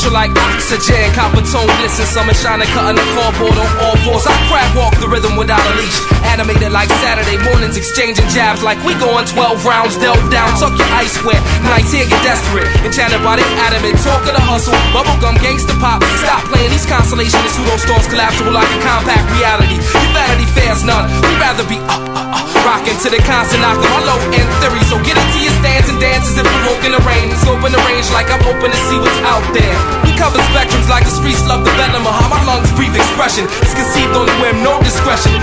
Essential like oxygen, copper tone glisten, summer shining, cutting the cardboard on all fours. I crab walk the rhythm without a leash, animated like Saturday mornings, exchanging jabs like we going 12 rounds, delve down, tuck your ice wet. Nights here get desperate, enchanted by the adamant talk of the hustle, bubblegum gangster pop. Stop playing these constellations, pseudo stars collapsible like a compact reality. Your vanity fares none. We'd rather be up, up, up, rocking to the constant knock of my low end theory. So get into your stance and dances if we're walking the rain. Scoping the range like I'm open to see what's out there. We cover spectrums like the streets love the venom of how my lungs breathe expression. It's conceived on the whim, no discretion.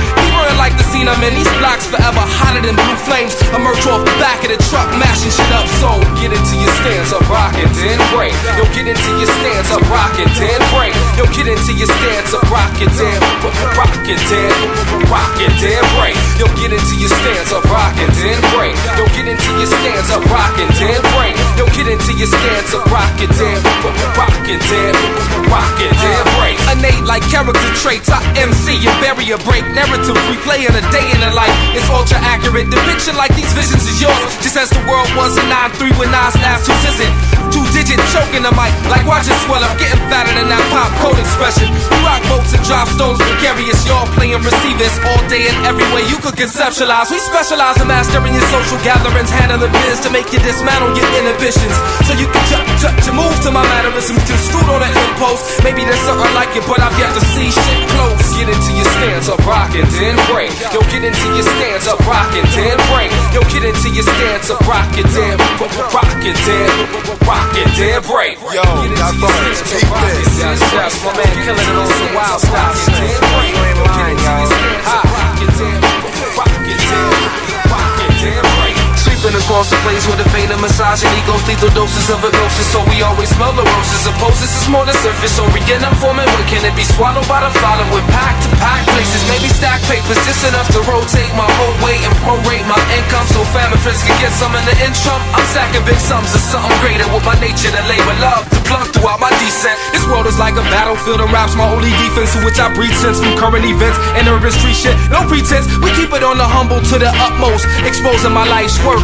We like the scene I'm in. These blocks forever hotter than blue flames. Emerge off the back of the truck, mashing shit up. So get into your stance up, rockin', then break. Yo, get into your stance up, rockin', then break. Yo, get into your stance up, rockin', then rockin', then rockin', then break. Yo, get into your stance up, rockin', then break. Yo, get into your stance up, rockin', then break. Yo, get into your stance up, rockin', then rockin', then rockin', then break. Innate like character traits. I MC your barrier break. Narrative replaying a day in the life. It's ultra accurate. The Depiction like these visions is yours. Just as the world was a 9-3 when Nas last who's isn't. Two digit choking the mic. Like watching swell up. Getting fatter than that pop code expression. You rock boats and drop stones precarious. Y'all playing receivers all day and every way you could conceptualize. We specialize in mastering your social gatherings. Handling biz to make you dismantle your inhibitions. So you can judge, judge your move to my mannerisms. Construed on an impulse. Maybe there's something like it, but I've yet to see shit close. Get into your stance up, rockin', then break. Yo, get into your stance up, rockin', then break. Yo, get into your stance up, rockin', then rockin', then rockin', then break. Yo, got buttons, keep this. Yes, my man killing it on some wild style. Break. Yo, get into your stance up, Sweeping across the place with a vein of misogyny goes lethal doses of hypnosis, so we always smell the roses. Suppose this is more than surface, so begin informing. When can it be swallowed by the follow with pack to pack places? Maybe stack papers just enough to rotate my whole weight and prorate my income, so family friends can get some in the interim. I'm stacking big sums of something greater with my nature to labor love to plug throughout my descent. This world is like a battlefield of raps, my only defense, to which I breathe sense from current events and urban street shit. No pretense, we keep it on the humble to the utmost, exposing my life's work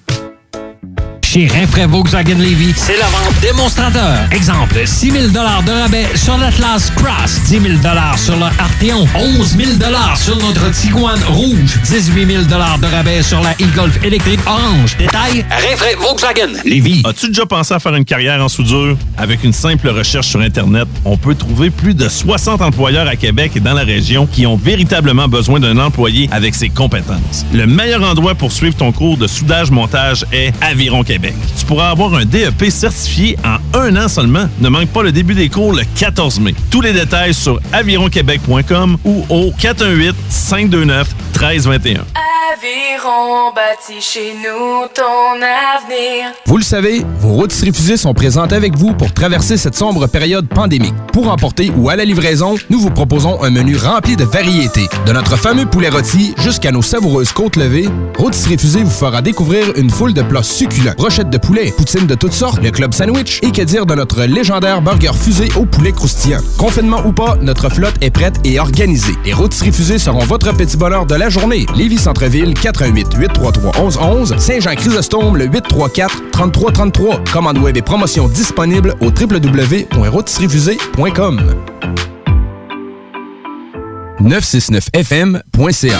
Chez Rinfraie Volkswagen Levy, c'est la vente démonstrateur. Exemple, 6 000 de rabais sur l'Atlas Cross, 10 000 sur le Arteon, 11 000 sur notre Tiguan Rouge, 18 000 de rabais sur la e-Golf électrique orange. Détail, Rinfraie Volkswagen Levy. As-tu déjà pensé à faire une carrière en soudure? Avec une simple recherche sur Internet, on peut trouver plus de 60 employeurs à Québec et dans la région qui ont véritablement besoin d'un employé avec ses compétences. Le meilleur endroit pour suivre ton cours de soudage-montage est Aviron Québec. Tu pourras avoir un DEP certifié en un an seulement. Ne manque pas le début des cours le 14 mai. Tous les détails sur avironquebec.com ou au 418-529-1321. Vous le savez, vos rôtisseries fusées sont présentes avec vous pour traverser cette sombre période pandémique. Pour emporter ou à la livraison, nous vous proposons un menu rempli de variétés. De notre fameux poulet rôti jusqu'à nos savoureuses côtes levées, Rôtisserie Fusée vous fera découvrir une foule de plats succulents. Brochettes de poulet, poutines de toutes sortes, le club sandwich et que dire de notre légendaire burger fusé au poulet croustillant. Confinement ou pas, notre flotte est prête et organisée. Les Rôtisseries Fusées seront votre petit bonheur de la journée. Lévis Centreville, 418 833 1111 Saint-Jean-Chrysostome, le 834 3333. Commande web et promotion disponible au www.rôtisseriefusée.com 969fm.ca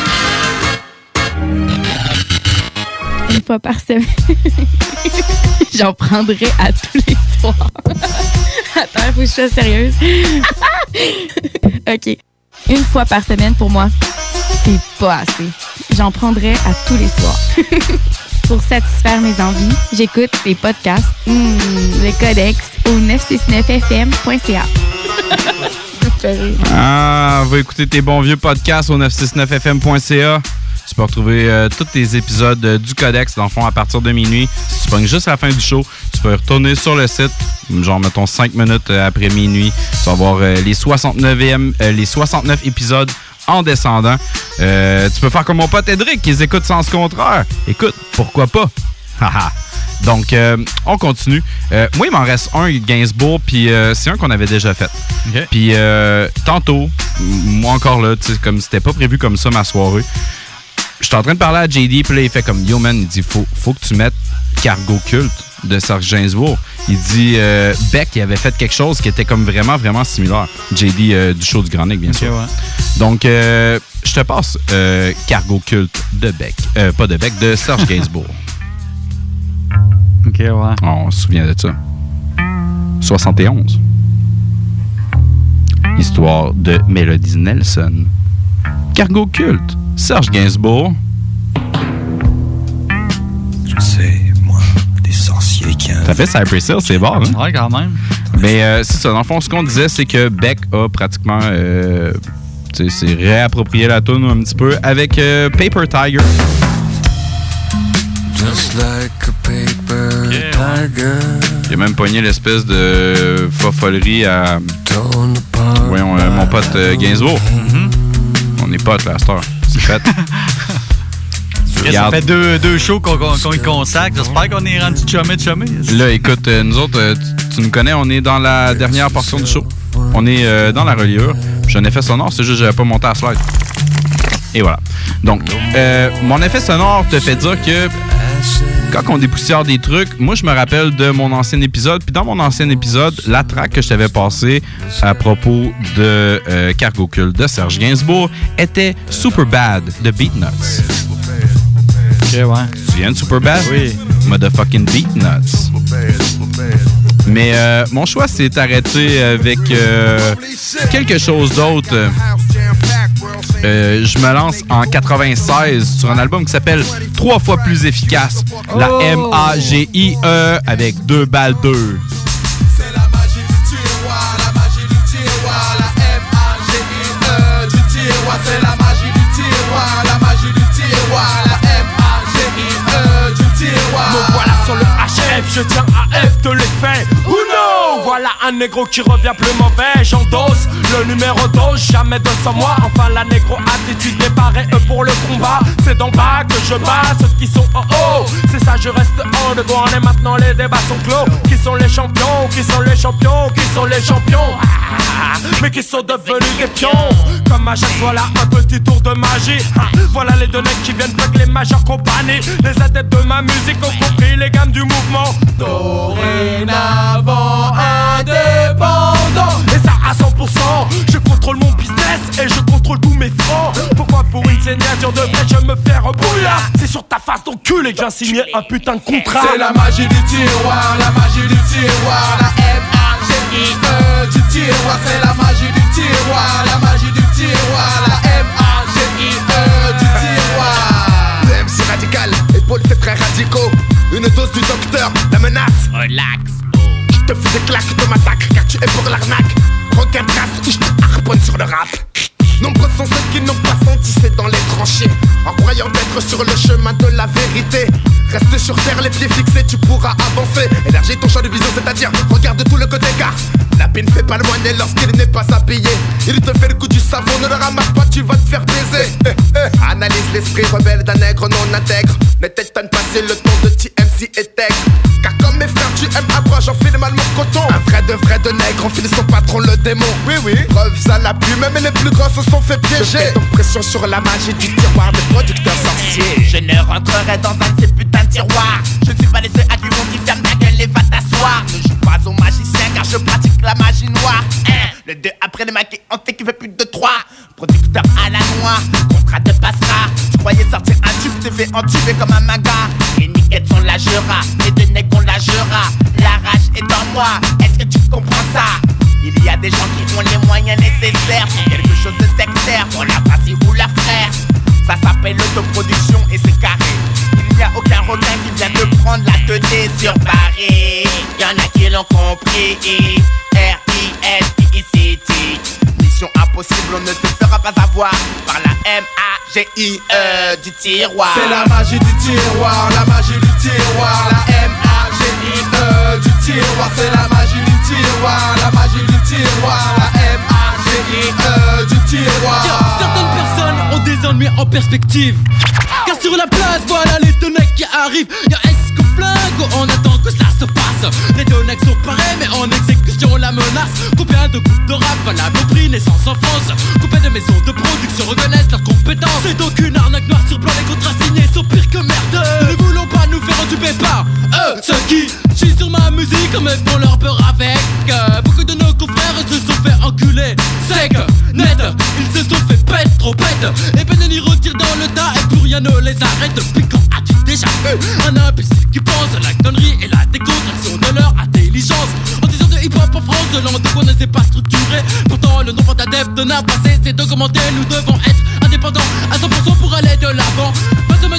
Une fois par semaine. J'en prendrai à tous les soirs. Attends, faut que je sois sérieuse. OK. Une fois par semaine, pour moi, c'est pas assez. J'en prendrai à tous les soirs. pour satisfaire mes envies, j'écoute les podcasts, hmm, le codex au 969fm.ca. Ah, va écouter tes bons vieux podcasts au 969fm.ca. Tu peux retrouver euh, tous tes épisodes euh, du Codex, dans le fond, à partir de minuit. Si tu pognes juste à la fin du show, tu peux retourner sur le site, genre, mettons, 5 minutes euh, après minuit. Tu vas voir les, 69e, euh, les 69 épisodes en descendant. Tu peux faire comme mon pote Edric, qui les écoute sans ce contraire. Écoute, pourquoi pas? Haha. Donc, euh, on continue. Euh, moi, il m'en reste un, Gainsbourg, puis euh, c'est un qu'on avait déjà fait. Puis, euh, tantôt, moi encore là, tu sais, comme c'était pas prévu comme ça ma soirée, j'étais en train de parler à JD, puis là, il fait comme Yo, man, il dit faut, faut que tu mettes Cargo Culte de Serge Gainsbourg. Il dit euh, Beck, il avait fait quelque chose qui était comme vraiment, vraiment similaire. JD euh, du show du Grand Nick, bien sûr. Donc, euh, je te passe Cargo Culte de Beck. Euh, pas de Beck, de Serge Gainsbourg. OK, ouais. On se souvient de ça. 71. Histoire de Melody Nelson. Cargo culte. Serge Gainsbourg. Je sais, moi, des sorciers qui... Ça fait Cypress Hill, c'est bon, hein? Ouais, quand même. Mais euh, c'est ça. Dans le fond, ce qu'on disait, c'est que Beck a pratiquement euh, tu tu sais, c'est réapproprié la tune un petit peu avec euh, Paper Tiger. Just like a paper tiger. J'ai même pogné l'espèce de fofolerie à. Voyons, euh, mon pote euh, Gainsbourg. On est potes là. C'est fait. Ça fait deux, deux shows qu'on qu'on y consacre. J'espère qu'on est rendu chumé de chumé. Là, écoute, euh, nous autres, euh, tu, tu nous connais, on est dans la dernière portion du show. On est euh, dans la reliure. J'ai un effet sonore, c'est juste que j'avais pas monté à slide. Et voilà. Donc, euh, mon effet sonore te fait dire que quand on dépoussière des trucs, moi, je me rappelle de mon ancien épisode. Puis dans mon ancien épisode, la track que je t'avais passée à propos de euh, Cargo Cult de Serge Gainsbourg était Super Bad de Beatnuts. Ok, ouais. Tu viens de Super Bad? Oui. Motherfucking Beatnuts. Mais euh, mon choix s'est arrêté avec euh, quelque chose d'autre. Euh, je me lance en 96 sur un album qui s'appelle Trois fois plus efficace. La Oh! M-A-G-I-E avec deux balles 2. C'est la magie du tiroir, la magie du tiroir, la M-A-G-I-E du tiroir. Me voilà sur le HF, je tiens à F de l'effet. Voilà un négro qui revient plus mauvais. J'endosse le numéro 12, jamais 200 mois. Enfin, la négro attitude est parée pour le combat. C'est d'en bas que je bats ceux qui sont en haut. C'est ça, je reste en de et maintenant les débats sont clos. Qui sont les champions, qui sont les champions, qui sont les champions? Ah, mais qui sont devenus des pions? Comme à chaque fois là, un petit tour de magie. Ah, Voilà les deux qui viennent avec les majeures compagnies. Les adeptes de ma musique ont compris les gammes du mouvement. Dorénavant indépendant. Et ça à 100%. Je contrôle mon business et je contrôle tous mes francs. Pourquoi pour une signature de vrai je me fais rebrouillard C'est sur ta face d'enculé que j'ai signé un putain de contrat. C'est la magie du tiroir, la magie du tiroir, la M-A-G-I-E du tiroir. C'est la magie du tiroir, la magie du tiroir, la M-A-G-I-E du tiroir. Le MC radical, épaule c'est très radicaux. Une dose du docteur, la menace. Relax. Te fais des claques de massacre car tu es pour l'arnaque. Regarde trace ou je te sur le rap. Nombreux sont ceux qui n'ont pas senti c'est dans les tranchées. En croyant être sur le chemin de la vérité. Reste sur terre, les pieds fixés, tu pourras avancer. Élargis ton champ de vision, c'est-à-dire regarde tout le côté car La ne fait pas le moignet lorsqu'il n'est pas habillé. Il te fait le coup du savon, ne le ramasse pas, tu vas te faire baiser. Eh, eh. Analyse l'esprit rebelle d'un nègre non intègre. Ne t'étonne pas, c'est le ton de TMC et Tech Car comme mes frères, tu aimes à boire, j'enfile mal mon coton. Un vrai de vrai de nègre, enfile son patron le démon. Oui, oui, preuves à l'appui, même les plus grands se sont fait piéger Je fais donc pression sur la magie du tiroir des producteurs sorciers Je ne rentrerai dans un de ces putains de tiroirs. Je ne suis pas les seuls à qui on dit ferme ta gueule et va t'asseoir. Ne joue pas au magicien car je pratique la magie noire. Hein, le 2 après le maquis hanté qui fait plus de 3. Producteur à la noix, contrat te passera. Tu croyais sortir un tube, te fais entuber comme un manga. Les niquettes sont la jura, les deux necks on la jura. La rage est en moi, est-ce que tu comprends ça? Il y a des gens qui ont les moyens nécessaires quelque chose de sectaire, pour la partie ou la frère. Ça s'appelle l'autoproduction et c'est carré. Il n'y a aucun requin qui vient de prendre la tête sur Paris. Y'en a qui l'ont compris. R-I-S-I-C-T. Mission impossible, on ne se fera pas avoir par la M-A-G-I-E du tiroir. C'est la magie du tiroir, la magie du tiroir, la M-A-G-I-E du tiroir, c'est la magie du tiroir, la magie du tiroir, la M-A-G-I-E du tiroir. Certaines personnes ont des ennuis en perspective. Car sur la place, voilà les necks qui arrivent. Y'a on attend que cela se passe. Les deux necks sont parés, mais en exécution la menace. Combien de groupes de rap valables au prix naissance en France Combien de maisons de production reconnaissent leurs compétences? C'est donc une arnaque noire sur blanc, les contrats signés sont pires que merde. Ne voulons pas nous faire entuber par eux, ceux qui chient sur ma musique, mais font leur peur avec. Beaucoup de nos confrères se sont fait enculer. Sec, net, ils se sont fait pète, trop bête. Et peine n'y retire dans le tas et plus rien ne les arrête. As-tu un imbécile qui pense à la connerie et la décontraction de leur intelligence. En disant de hip-hop en France, de langue qu'on ne sait pas structurée. Pourtant le nombre d'adeptes n'a pas cessé d'augmenter. Nous devons être indépendants à 100% pour aller de l'avant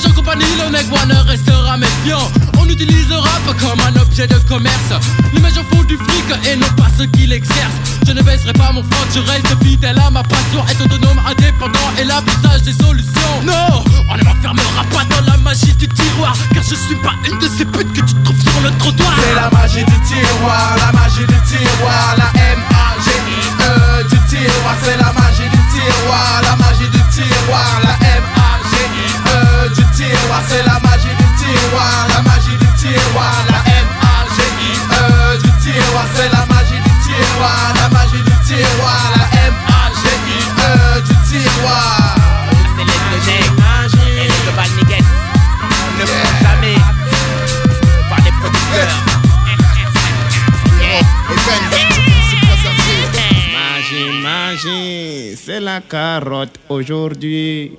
Compagnies, le mec ne restera méfiant On utilise le rap comme un objet de commerce. Les majors font du fric et non pas ceux qui l'exercent. Je ne baisserai pas mon front, je reste fidèle à ma passion. Être autonome, indépendant et l'affichage des solutions. Non, on ne m'enfermera pas dans la magie du tiroir. Car je suis pas une de ces putes que tu trouves sur le trottoir. C'est la magie du tiroir, la magie du tiroir, la M-A-G-I-E du tiroir, c'est la magie du tiroir, la magie du tiroir, la M-A-G-I-E du c'est la magie du tiroir, la magie du tiroir, la M-A-G-I-E du tiroir, c'est la magie du tiroir, la magie du tiroir, la M-A-G-I-E du tiroir. C'est les et les global ne jamais par les producteurs. Magie, magie, c'est la carotte aujourd'hui.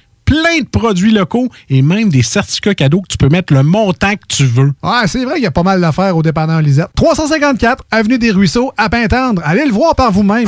plein de produits locaux et même des certificats cadeaux que tu peux mettre le montant que tu veux. Ouais, c'est vrai qu'il y a pas mal d'affaires au dépanneur Lisette. 354 Avenue des Ruisseaux, à Pintendre. Allez le voir par vous-même.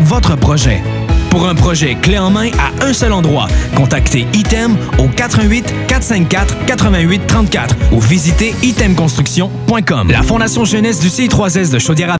votre projet. Pour un projet clé en main à un seul endroit, contactez Item au 88 454 88 34 ou visitez itemconstruction.com. La Fondation Jeunesse du CI3S de Chaudière